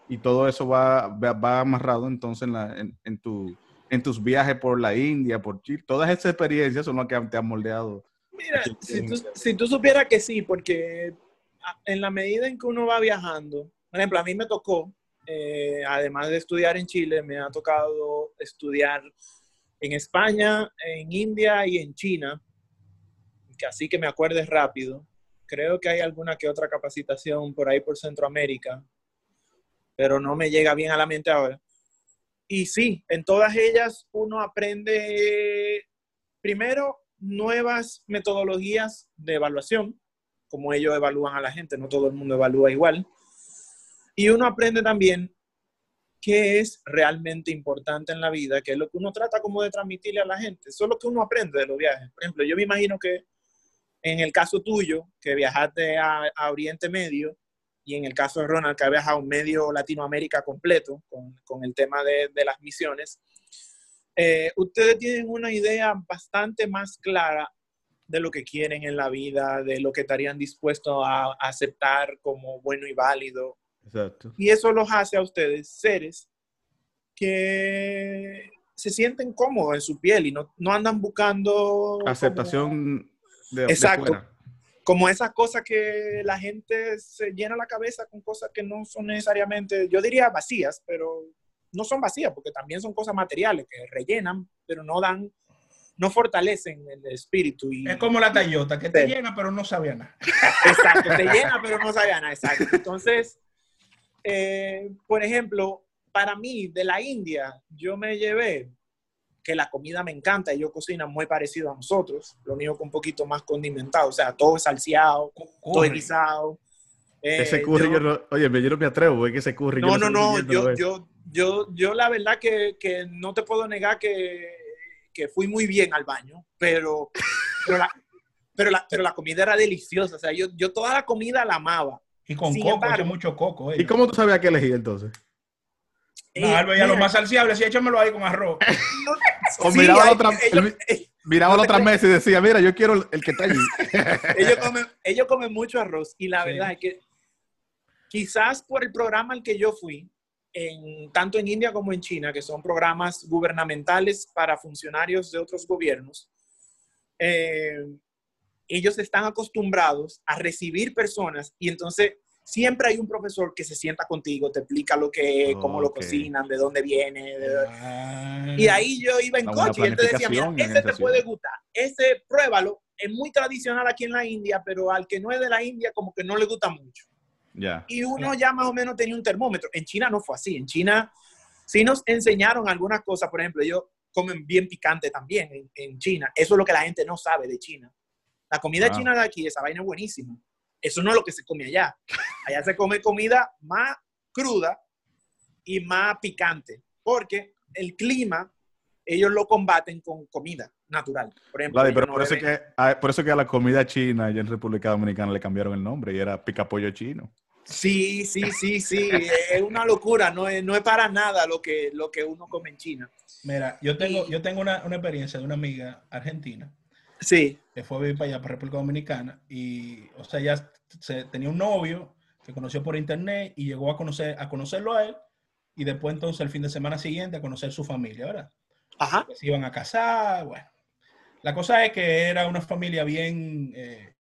Speaker 1: y todo eso va, va, va amarrado entonces en, la- en- en tu, en tus viajes por la India, por Chile. Todas esas experiencias son las que te han moldeado.
Speaker 3: Mira, si tú, si tú supieras que sí, porque en la medida en que uno va viajando, por ejemplo, a mí me tocó, eh, además de estudiar en Chile, me ha tocado estudiar en España, en India y en China, que así que me acuerdes rápido. Creo que hay alguna que otra capacitación por ahí por Centroamérica, pero no me llega bien a la mente ahora. Y sí, en todas ellas uno aprende primero nuevas metodologías de evaluación, como ellos evalúan a la gente, no todo el mundo evalúa igual. Y uno aprende también qué es realmente importante en la vida, qué es lo que uno trata como de transmitirle a la gente. Eso es lo que uno aprende de los viajes. Por ejemplo, yo me imagino que en el caso tuyo, que viajaste a Oriente Medio, y en el caso de Ronald, que ha viajado medio Latinoamérica completo con, con el tema de, de las misiones, eh, ustedes tienen una idea bastante más clara de lo que quieren en la vida, de lo que estarían dispuestos a, a aceptar como bueno y válido.
Speaker 1: Exacto.
Speaker 3: Y eso los hace a ustedes seres que se sienten cómodos en su piel y no, no andan buscando como-
Speaker 1: Aceptación de, de
Speaker 3: Exacto.
Speaker 1: fuera.
Speaker 3: Como esas cosas que la gente se llena la cabeza con cosas que no son necesariamente, yo diría vacías, pero no son vacías porque también son cosas materiales que rellenan, pero no dan, no fortalecen el espíritu. Y,
Speaker 2: Es como la Toyota, que te llena pero no sabía nada. *laughs*
Speaker 3: Exacto, te llena, pero no sabe a nada, exacto. Entonces, eh, por ejemplo, para mí, de la India, yo me llevé que la comida me encanta, ellos cocinan muy parecido a nosotros, lo único que un poquito más condimentado, o sea, todo salseado, todo
Speaker 2: Curry.
Speaker 3: guisado. Eh,
Speaker 1: ese curry,
Speaker 3: yo-
Speaker 1: yo, no, oye, yo no me atrevo, es que ese curry. yo
Speaker 3: no, no, no, yo, yo, yo, yo la verdad que, que no te puedo negar que, que fui muy bien al baño, pero, pero, la, pero, la, pero la comida era deliciosa, o sea, yo, yo toda la comida la amaba.
Speaker 2: Y con
Speaker 3: Sin
Speaker 2: coco,
Speaker 3: embargo-
Speaker 2: mucho coco.
Speaker 1: ¿Y cómo tú sabías qué elegir entonces?
Speaker 2: No,
Speaker 3: Eh,
Speaker 2: Álvaro, ya lo más salciable, sí, échamelo ahí con arroz. *laughs*
Speaker 1: O
Speaker 3: sí,
Speaker 1: miraba, la
Speaker 3: hay-
Speaker 1: otra,
Speaker 3: ellos,
Speaker 1: el- *laughs* miraba
Speaker 3: no
Speaker 1: otra *laughs* mesa y decía, mira, yo quiero el, el que está allí.
Speaker 3: ellos comen, ellos comen mucho arroz y la
Speaker 2: Sí.
Speaker 3: verdad es que quizás por el programa al que yo fui, en, tanto en India como en China, que son programas gubernamentales para funcionarios de otros gobiernos, eh, ellos están acostumbrados a recibir personas y entonces siempre hay un profesor que se sienta contigo, te explica lo que es, cómo lo cocinan, de dónde viene, de-
Speaker 2: Ah.
Speaker 3: y ahí yo iba en coche y él te decía, mira, ese te puede
Speaker 1: ciudad".
Speaker 3: gustar, ese pruébalo, es muy tradicional aquí en la India, pero al que no es de la India como que no le gusta mucho.
Speaker 1: Ya.
Speaker 3: Y uno ya más o menos tenía un termómetro. En China no fue así, en China sí nos enseñaron algunas cosas, por ejemplo, ellos comen bien picante también en, en China, eso es lo que la gente no sabe de China. La comida
Speaker 1: Ah.
Speaker 3: china de aquí, esa vaina es buenísima. Eso no es lo que se come allá. Allá se come comida más cruda y más picante, porque el clima ellos lo combaten con comida natural. Por ejemplo,
Speaker 1: pero
Speaker 3: no
Speaker 1: por, eso que, a, por eso es que a la comida china allá en República Dominicana le cambiaron el nombre y era picapollo chino.
Speaker 3: Sí, sí, sí, sí, es una locura, no es, no es para nada lo que, lo que uno come en China.
Speaker 2: Mira, yo tengo,
Speaker 3: Y-
Speaker 2: yo tengo una, una experiencia de una amiga argentina
Speaker 3: Sí,
Speaker 2: que fue a vivir para allá, para República Dominicana, y, o sea, ya se, tenía un novio que conoció por internet y llegó a, conocer, a conocerlo a él, y después entonces el fin de semana siguiente a conocer su familia, ¿verdad?
Speaker 3: ajá,
Speaker 2: se iban a casar, bueno. La cosa es que era una familia bien eh,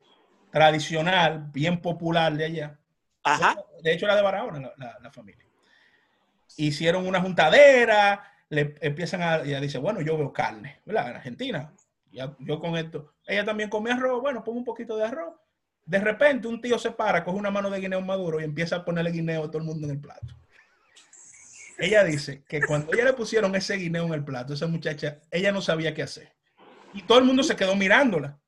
Speaker 2: tradicional, bien popular de allá.
Speaker 3: ajá,
Speaker 2: De hecho, era de Barahona la, la- la familia. Hicieron una juntadera, le empiezan a, ella dice, bueno, yo veo carne, ¿verdad? En Argentina. Ya, yo con esto. Ella también come arroz, bueno, pongo un poquito de arroz. De repente un tío se para, coge una mano de guineo maduro y empieza a ponerle guineo a todo el mundo en el plato. Ella dice que cuando ella le pusieron ese guineo en el plato, esa muchacha, ella no sabía qué hacer. Y todo el mundo se quedó mirándola.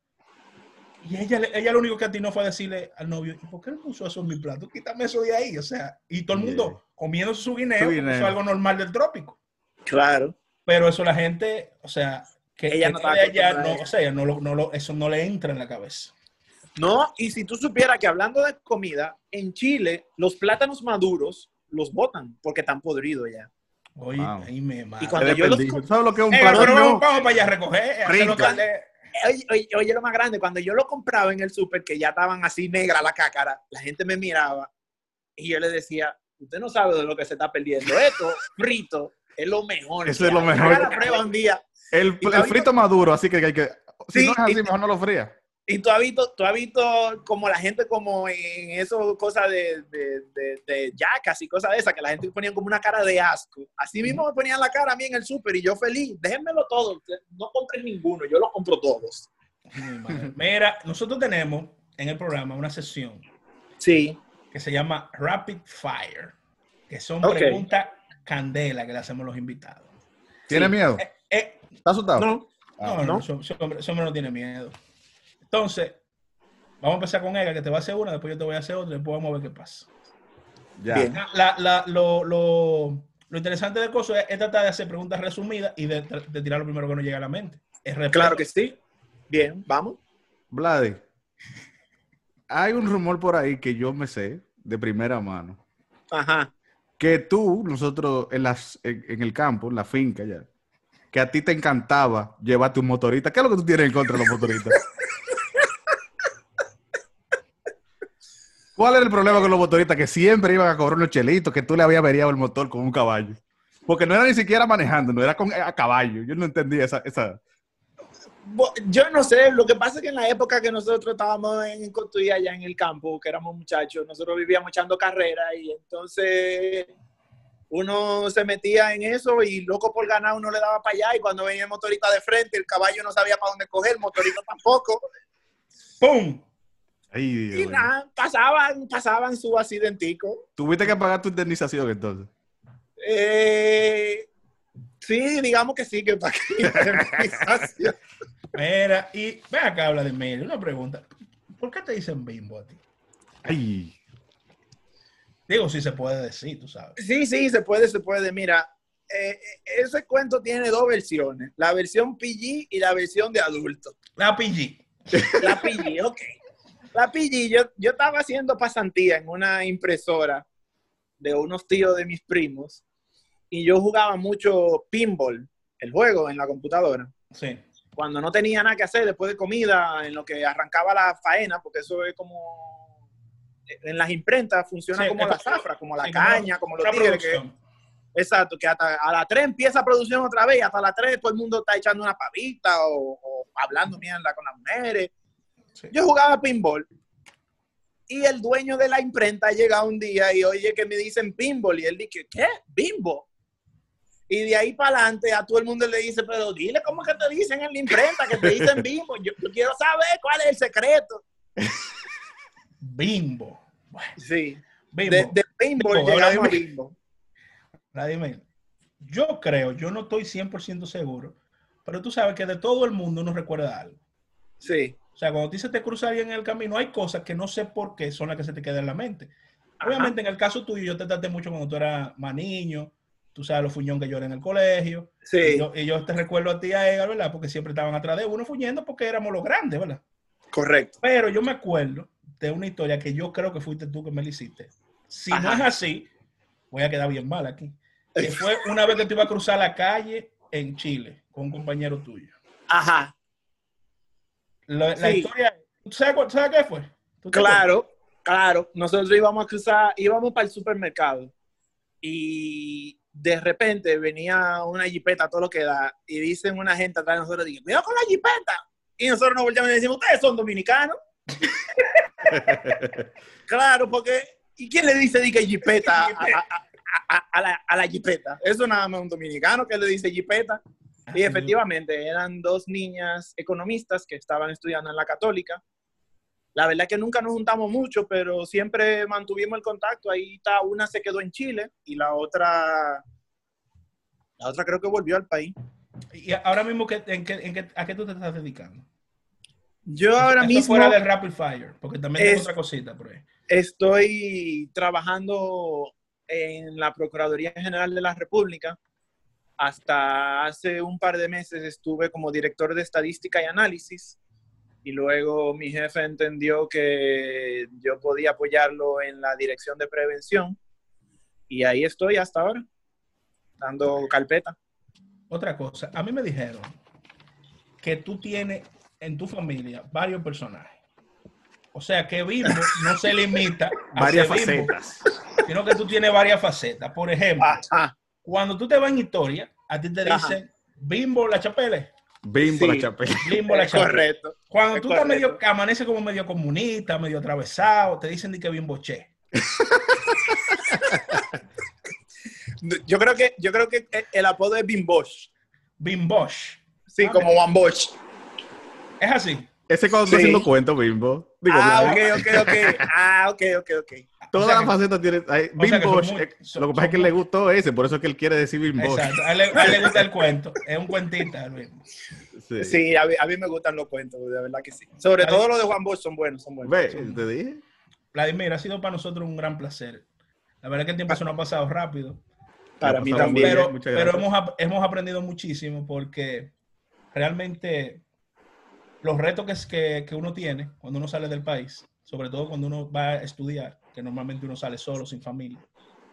Speaker 2: Y ella, le- ella lo único que atinó fue decirle al novio, ¿y por qué no puso eso en mi plato? Quítame eso de ahí. O sea, y todo el mundo
Speaker 1: Yeah.
Speaker 2: comiendo su guineo,
Speaker 1: Su guineo.
Speaker 2: eso es algo normal del trópico.
Speaker 3: Claro.
Speaker 2: Pero eso la gente, o sea, que
Speaker 3: Ella
Speaker 2: que
Speaker 3: no estaba
Speaker 2: no, o sea, no, lo- no lo- eso no le entra en la cabeza.
Speaker 3: No, y si tú supieras que hablando de comida, en Chile los plátanos maduros los botan porque están podridos ya.
Speaker 2: Oye,
Speaker 1: Wow.
Speaker 2: ahí me mata.
Speaker 3: Y cuando yo los
Speaker 1: pendiente.
Speaker 3: co-
Speaker 1: ¿Tú ¿Sabes lo que es un
Speaker 2: Eh, vamos, para allá a recoger.
Speaker 3: Oye, oye, oye, lo más grande, cuando yo lo compraba en el súper, que ya estaban así negra la cácara, la gente me miraba y yo le decía, usted no sabe de lo que se está perdiendo. Esto, frito, es lo mejor.
Speaker 1: Eso es lo mejor.
Speaker 3: Haga la prueba un día.
Speaker 1: El, el frito maduro, así que hay que... Si
Speaker 3: Sí,
Speaker 1: no es así,
Speaker 3: y-
Speaker 1: mejor no lo fría.
Speaker 3: Y tú has visto, tú has visto como la gente como en eso, cosas de, de, de, de yacas y cosas de esas, que la gente ponía como una cara de asco. Así mismo me ponían la cara a mí en el súper y yo feliz. Déjenmelo todo, no compren ninguno, yo los compro todos.
Speaker 2: Mira, nosotros tenemos en el programa una sesión
Speaker 3: Sí.
Speaker 2: que se llama Rapid Fire, que son preguntas candela que le hacemos los invitados.
Speaker 1: ¿Tiene
Speaker 3: Sí.
Speaker 1: miedo?
Speaker 2: Eh, eh,
Speaker 1: ¿Está asustado?
Speaker 3: No,
Speaker 1: Ah,
Speaker 2: no, no,
Speaker 3: ¿no?
Speaker 2: ese ese hombre, ese hombre no tiene miedo. Entonces, vamos a empezar con ella, que te va a hacer una, después yo te voy a hacer otra, después vamos a ver qué pasa.
Speaker 1: Ya.
Speaker 3: Bien.
Speaker 2: La- la- lo, lo- lo interesante del coso es, es tratar de hacer preguntas resumidas y de, de tirar lo primero que nos llega a la mente. Es
Speaker 3: claro que sí. Bien, vamos.
Speaker 1: Vladi, hay un rumor por ahí que yo me sé de primera mano.
Speaker 3: Ajá.
Speaker 1: Que tú, nosotros en, las, en, en el campo, en la finca ya, que a ti te encantaba llevarte un motorista. ¿Qué es lo que tú tienes en contra de los motoristas? ¿Cuál era el problema con los motoristas? Que siempre iban a cobrar unos chelitos, que tú le habías averiado el motor con un caballo. Porque no era ni siquiera manejando, no era con, a caballo. Yo no entendía esa... esa...
Speaker 3: Yo no sé, lo que pasa es que en la época que nosotros estábamos en Cotuí, allá en el campo, que éramos muchachos, nosotros vivíamos echando carreras y entonces uno se metía en eso y loco por ganar uno le daba para allá y cuando venía el motorista de frente, el caballo no sabía para dónde coger, el motorista tampoco.
Speaker 2: ¡Pum!
Speaker 1: Ay,
Speaker 3: Y
Speaker 1: Dios
Speaker 3: nada, pasaban, pasaban su accidentico.
Speaker 1: Tuviste que pagar tu indemnización entonces.
Speaker 3: Eh, sí, digamos que sí, que para *laughs* que
Speaker 2: Mira, y ve acá, habla de medio. Una pregunta. ¿Por qué te dicen bimbo a ti?
Speaker 1: Ay,
Speaker 2: Digo, si se puede decir, tú sabes.
Speaker 3: Sí, sí, se puede, se puede. Mira, eh, ese cuento tiene dos versiones, la versión PG y la versión de adulto.
Speaker 2: La PG.
Speaker 3: La PG, ok. La PG, yo, yo estaba haciendo pasantía en una impresora de unos tíos de mis primos y yo jugaba mucho pinball, el juego en la computadora.
Speaker 2: Sí.
Speaker 3: Cuando no tenía nada que hacer después de comida, en lo que arrancaba la faena, porque eso es como... En las imprentas funciona
Speaker 2: Sí,
Speaker 3: como la zafra, como la caña, como los tigres que. Exacto, que hasta a las 3 empieza producción otra vez, y hasta las 3 todo el mundo está echando una pavita o, o hablando mierda con las mujeres.
Speaker 2: Sí.
Speaker 3: Yo jugaba pinball y el dueño de la imprenta llega un día y oye que me dicen pinball y él dice, ¿qué? ¿Bimbo? Y de ahí para adelante a todo el mundo le dice, pero dile cómo que te dicen en la imprenta, que te dicen *laughs* bimbo. Yo, yo quiero saber cuál es el secreto. *laughs*
Speaker 2: Bimbo. Bueno,
Speaker 3: Sí,
Speaker 2: bimbo.
Speaker 3: de, de
Speaker 2: Bimbo,
Speaker 3: llegamos a bimbo.
Speaker 2: Vladimir, yo creo, yo no estoy 100% seguro, pero tú sabes que de todo el mundo uno recuerda algo.
Speaker 3: Sí.
Speaker 2: O sea, cuando a ti se te cruza alguien en el camino, hay cosas que no sé por qué son las que se te quedan en la mente.
Speaker 3: Ajá.
Speaker 2: Obviamente, en el caso tuyo, yo te traté mucho cuando tú eras más niño, tú sabes los fuñón que yo era en el colegio,
Speaker 3: Sí.
Speaker 2: y, yo, y yo te recuerdo a ti a Edgar, ¿verdad? Porque siempre estaban atrás de uno fuñendo porque éramos los grandes, ¿verdad?
Speaker 3: Correcto.
Speaker 2: Pero yo me acuerdo de una historia que yo creo que fuiste tú que me la hiciste. Si no es así, voy a quedar bien mal aquí. Que *laughs* fue una vez que te iba a cruzar la calle en Chile con un compañero tuyo.
Speaker 3: Ajá.
Speaker 2: La, la
Speaker 3: Sí.
Speaker 2: historia, ¿tú sabes, sabes qué fue? ¿Tú te
Speaker 3: Claro, claro. Nosotros íbamos a cruzar, íbamos para el supermercado y de repente venía una jipeta, todo lo que da, y dicen una gente atrás de nosotros, cuidado con la jipeta. Y nosotros nos volteamos y decimos, ustedes son dominicanos. *laughs* *laughs* claro, porque, ¿y quién le dice di que jipeta a, a- a- a- a la, a la jipeta? Eso nada más un dominicano que le dice jipeta.
Speaker 2: acuerdas?
Speaker 3: Y efectivamente, eran dos niñas economistas que estaban estudiando en la católica. La verdad que nunca nos juntamos mucho, pero siempre mantuvimos el contacto. Ahí está, una se quedó en Chile y la otra, la otra creo que volvió al país.
Speaker 2: Y ahora mismo, ¿qué- en qué- en qué- ¿a qué tú te estás dedicando?
Speaker 3: Yo ahora
Speaker 2: Esto
Speaker 3: mismo
Speaker 2: fuera del Rapid Fire, porque también
Speaker 3: es-
Speaker 2: otra cosita por ahí.
Speaker 3: estoy trabajando en la Procuraduría General de la República. Hasta hace un par de meses estuve como director de estadística y análisis y luego mi jefe entendió que yo podía apoyarlo en la dirección de prevención y ahí estoy hasta ahora, dando carpeta.
Speaker 2: Otra cosa, a mí me dijeron que tú tienes en tu familia varios personajes. O sea, que Bimbo no se limita a *laughs*
Speaker 1: Varias
Speaker 2: ser Bimbo,
Speaker 1: facetas.
Speaker 2: sino que tú tienes varias facetas. Por ejemplo,
Speaker 3: Ajá.
Speaker 2: cuando tú te vas en historia, a ti te
Speaker 3: Ajá.
Speaker 2: dicen Bimbo la chapele,
Speaker 1: Bimbo
Speaker 3: Sí.
Speaker 1: la chapela.
Speaker 2: Bimbo la chapele.
Speaker 3: correcto.
Speaker 2: Cuando
Speaker 3: es
Speaker 2: tú estás
Speaker 3: correcto.
Speaker 2: medio, que amanece como medio comunista, medio atravesado, te dicen de que Bimbo che. *laughs*
Speaker 3: Yo creo que, yo creo que el apodo es Bimbosh.
Speaker 2: Bimbosh.
Speaker 3: Sí,
Speaker 2: Ah,
Speaker 3: como One Bosch.
Speaker 2: Es así.
Speaker 1: Ese cuando
Speaker 3: Sí.
Speaker 1: está haciendo cuentos, Bimbo. Digo,
Speaker 3: Ah, ok, ok, ok. Ah, ok, ok, ok.
Speaker 1: Todas
Speaker 2: O sea
Speaker 1: las facetas tienen.
Speaker 2: que
Speaker 1: Bimbo,
Speaker 2: son muy-
Speaker 1: eh,
Speaker 2: son-
Speaker 1: lo que pasa es que
Speaker 2: son
Speaker 1: le
Speaker 2: muy-
Speaker 1: gustó ese, por eso es que él quiere decir Bimbo.
Speaker 2: Exacto. A él, le- a él le gusta el cuento. Es un Bimbo.
Speaker 1: Sí.
Speaker 3: Sí, a mí, a mí me gustan los cuentos, de verdad que sí. Sobre todo los de Juan Bosch son buenos, son buenos.
Speaker 1: Ve, te dije.
Speaker 2: Vladimir, ha sido para nosotros un gran placer. La verdad es que el tiempo se nos ha pasado rápido.
Speaker 3: Para mí
Speaker 1: muy
Speaker 3: también.
Speaker 2: Pero, pero hemos, hemos aprendido muchísimo porque realmente los retos que, es- que, que uno tiene cuando uno sale del país, sobre todo cuando uno va a estudiar, que normalmente uno sale solo, sin familia,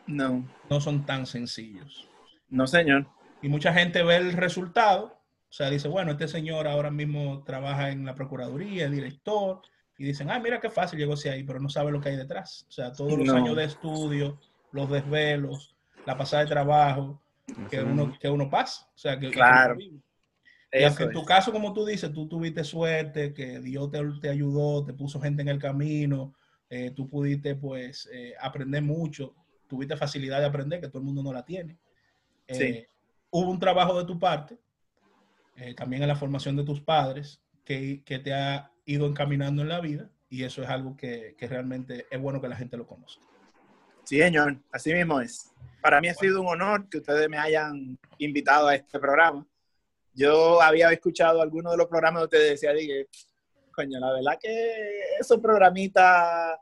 Speaker 3: No,
Speaker 2: no son tan sencillos.
Speaker 3: no, señor.
Speaker 2: Y mucha gente ve el resultado, o sea, dice, bueno, este señor ahora mismo trabaja en la Procuraduría, es director, y dicen, ah, mira qué fácil llegó hacia ahí, pero no sabe lo que hay detrás. O sea, todos los
Speaker 3: No.
Speaker 2: años de estudio, los desvelos, la pasada de trabajo que uno, que uno pasa. O sea, que, que
Speaker 3: Claro.
Speaker 2: uno vive. Y aunque en tu caso, como tú dices, tú tuviste suerte, que Dios te, te ayudó, te puso gente en el camino, eh, tú pudiste pues eh, aprender mucho, tuviste facilidad de aprender, que todo el mundo no la tiene. Eh,
Speaker 3: Sí.
Speaker 2: Hubo un trabajo de tu parte, eh, también en la formación de tus padres, que, que te ha ido encaminando en la vida, y eso es algo que, que realmente es bueno que la gente lo conozca.
Speaker 3: Sí, señor. Así mismo es. Para mí ha sido un honor que ustedes me hayan invitado a este programa. Yo había escuchado algunos de los programas donde ustedes decían, dije, coño, la verdad que esos programitas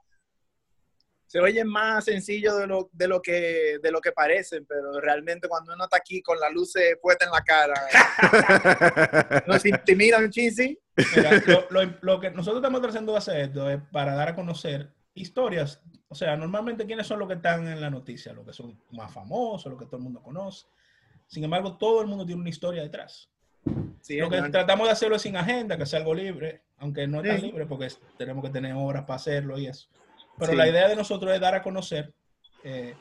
Speaker 3: se oyen más sencillos de lo, de lo, que, de lo que parecen, pero realmente cuando uno está aquí con la luz puesta en la cara, nos intimida un
Speaker 2: lo, lo- lo que nosotros estamos tratando de hacer esto es para dar a conocer historias. O sea, normalmente, ¿quiénes son los que están en la noticia? Los que son más famosos, los que todo el mundo conoce. Sin embargo, todo el mundo tiene una historia detrás.
Speaker 3: Sí,
Speaker 2: Lo que tratamos de hacerlo es sin agenda, que sea algo libre, aunque no es
Speaker 3: Sí.
Speaker 2: libre porque tenemos que tener horas para hacerlo y eso. Pero
Speaker 3: Sí.
Speaker 2: la idea de nosotros es dar a conocer eh,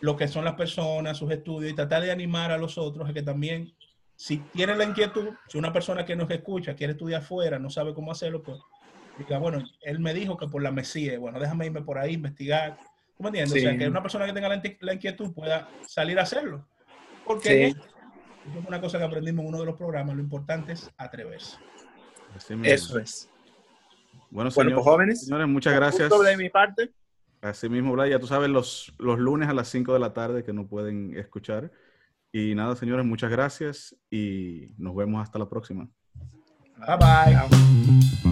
Speaker 2: lo que son las personas, sus estudios y tratar de animar a los otros a que también, si tienen la inquietud, si una persona que nos escucha quiere estudiar afuera, no sabe cómo hacerlo, pues diga, bueno, él me dijo que por la Mesías, bueno, déjame irme por ahí, investigar. ¿Tú me entiendes? O sea, que una persona que tenga la, la inquietud pueda salir a hacerlo. Porque
Speaker 3: Sí.
Speaker 2: Eso es una cosa que aprendimos en uno de los programas, lo importante es atreverse.
Speaker 1: Así mismo.
Speaker 3: Eso es.
Speaker 1: Bueno,
Speaker 3: Bueno,
Speaker 1: señor-
Speaker 3: pues jóvenes,
Speaker 1: señores, muchas gracias.
Speaker 3: de mi parte.
Speaker 1: Así mismo, Vlad, ya tú sabes, los, los lunes a las 5 de la tarde que no pueden escuchar. Y nada, señores, muchas gracias y nos vemos hasta la próxima.
Speaker 2: Bye bye.